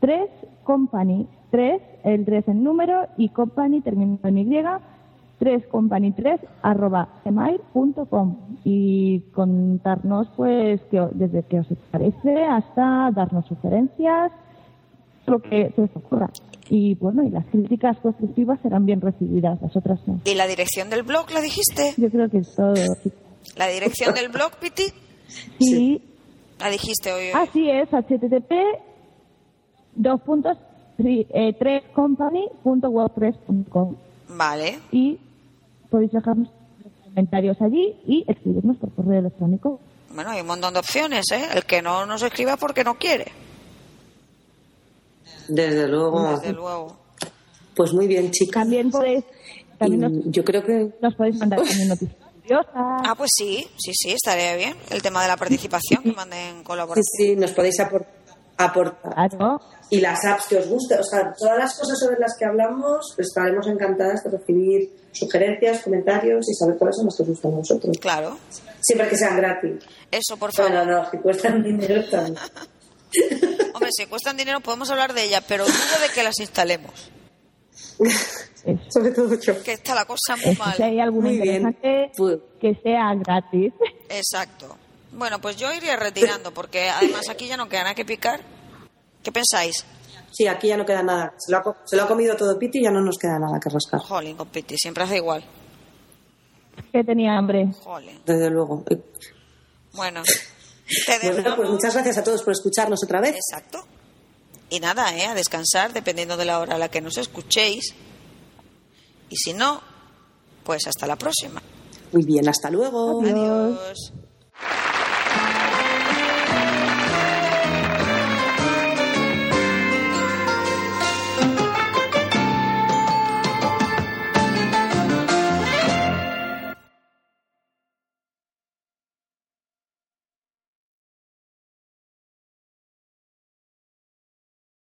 3 company 3 el 3 en número y company terminado en y 3 company 3 arroba gmail.com y contarnos pues que, desde qué os parece hasta darnos sugerencias lo que se os ocurra y bueno y las críticas constructivas serán bien recibidas las otras no ¿Y la dirección del blog la dijiste? yo creo que es todo chicos. ¿La dirección del blog, Piti? y La dijiste hoy. así es http dos puntos tri- eh, tres company.wordpress.com Vale. y podéis dejarnos comentarios allí y escribirnos por correo electrónico Bueno, hay un montón de opciones, ¿eh? El que no nos escriba porque no quiere, Desde luego. desde luego. Pues muy bien, chicas. también podéis también nos, yo creo que nos podéis mandar también noticias Ah, pues sí, sí, sí, estaría bien. El tema de la participación, que manden sí, colaboración. sí, nos podéis apor- aportar. claro Y las apps que os gusten, o sea, todas las cosas sobre las que hablamos, estaremos encantadas de recibir sugerencias, comentarios y saber cuáles son las que os gustan a vosotros. Claro. Siempre que sean gratis. Eso, por favor. Bueno, no, si cuestan dinero también. Hombre, si cuestan dinero podemos hablar de ellas, pero dudo de que las instalemos. Sobre todo yo. Que está la cosa muy Eso, si hay mal. alguna Muy interesante Pues- que sea gratis Exacto. Bueno, pues yo iría retirando, porque además aquí ya no queda nada que picar. ¿Qué pensáis? Sí, aquí ya no queda nada. Se lo ha, se lo ha comido todo Piti y ya no nos queda nada que rascar. Jolín, con Piti, siempre hace igual. que tenía hambre Jolín. Desde luego. Bueno, te Bueno, dejamos. pues muchas gracias a todos por escucharnos otra vez. Exacto. Y nada, ¿eh? A descansar, dependiendo de la hora a la que nos escuchéis. Y si no, pues hasta la próxima. Muy bien, hasta luego. Adiós. Adiós.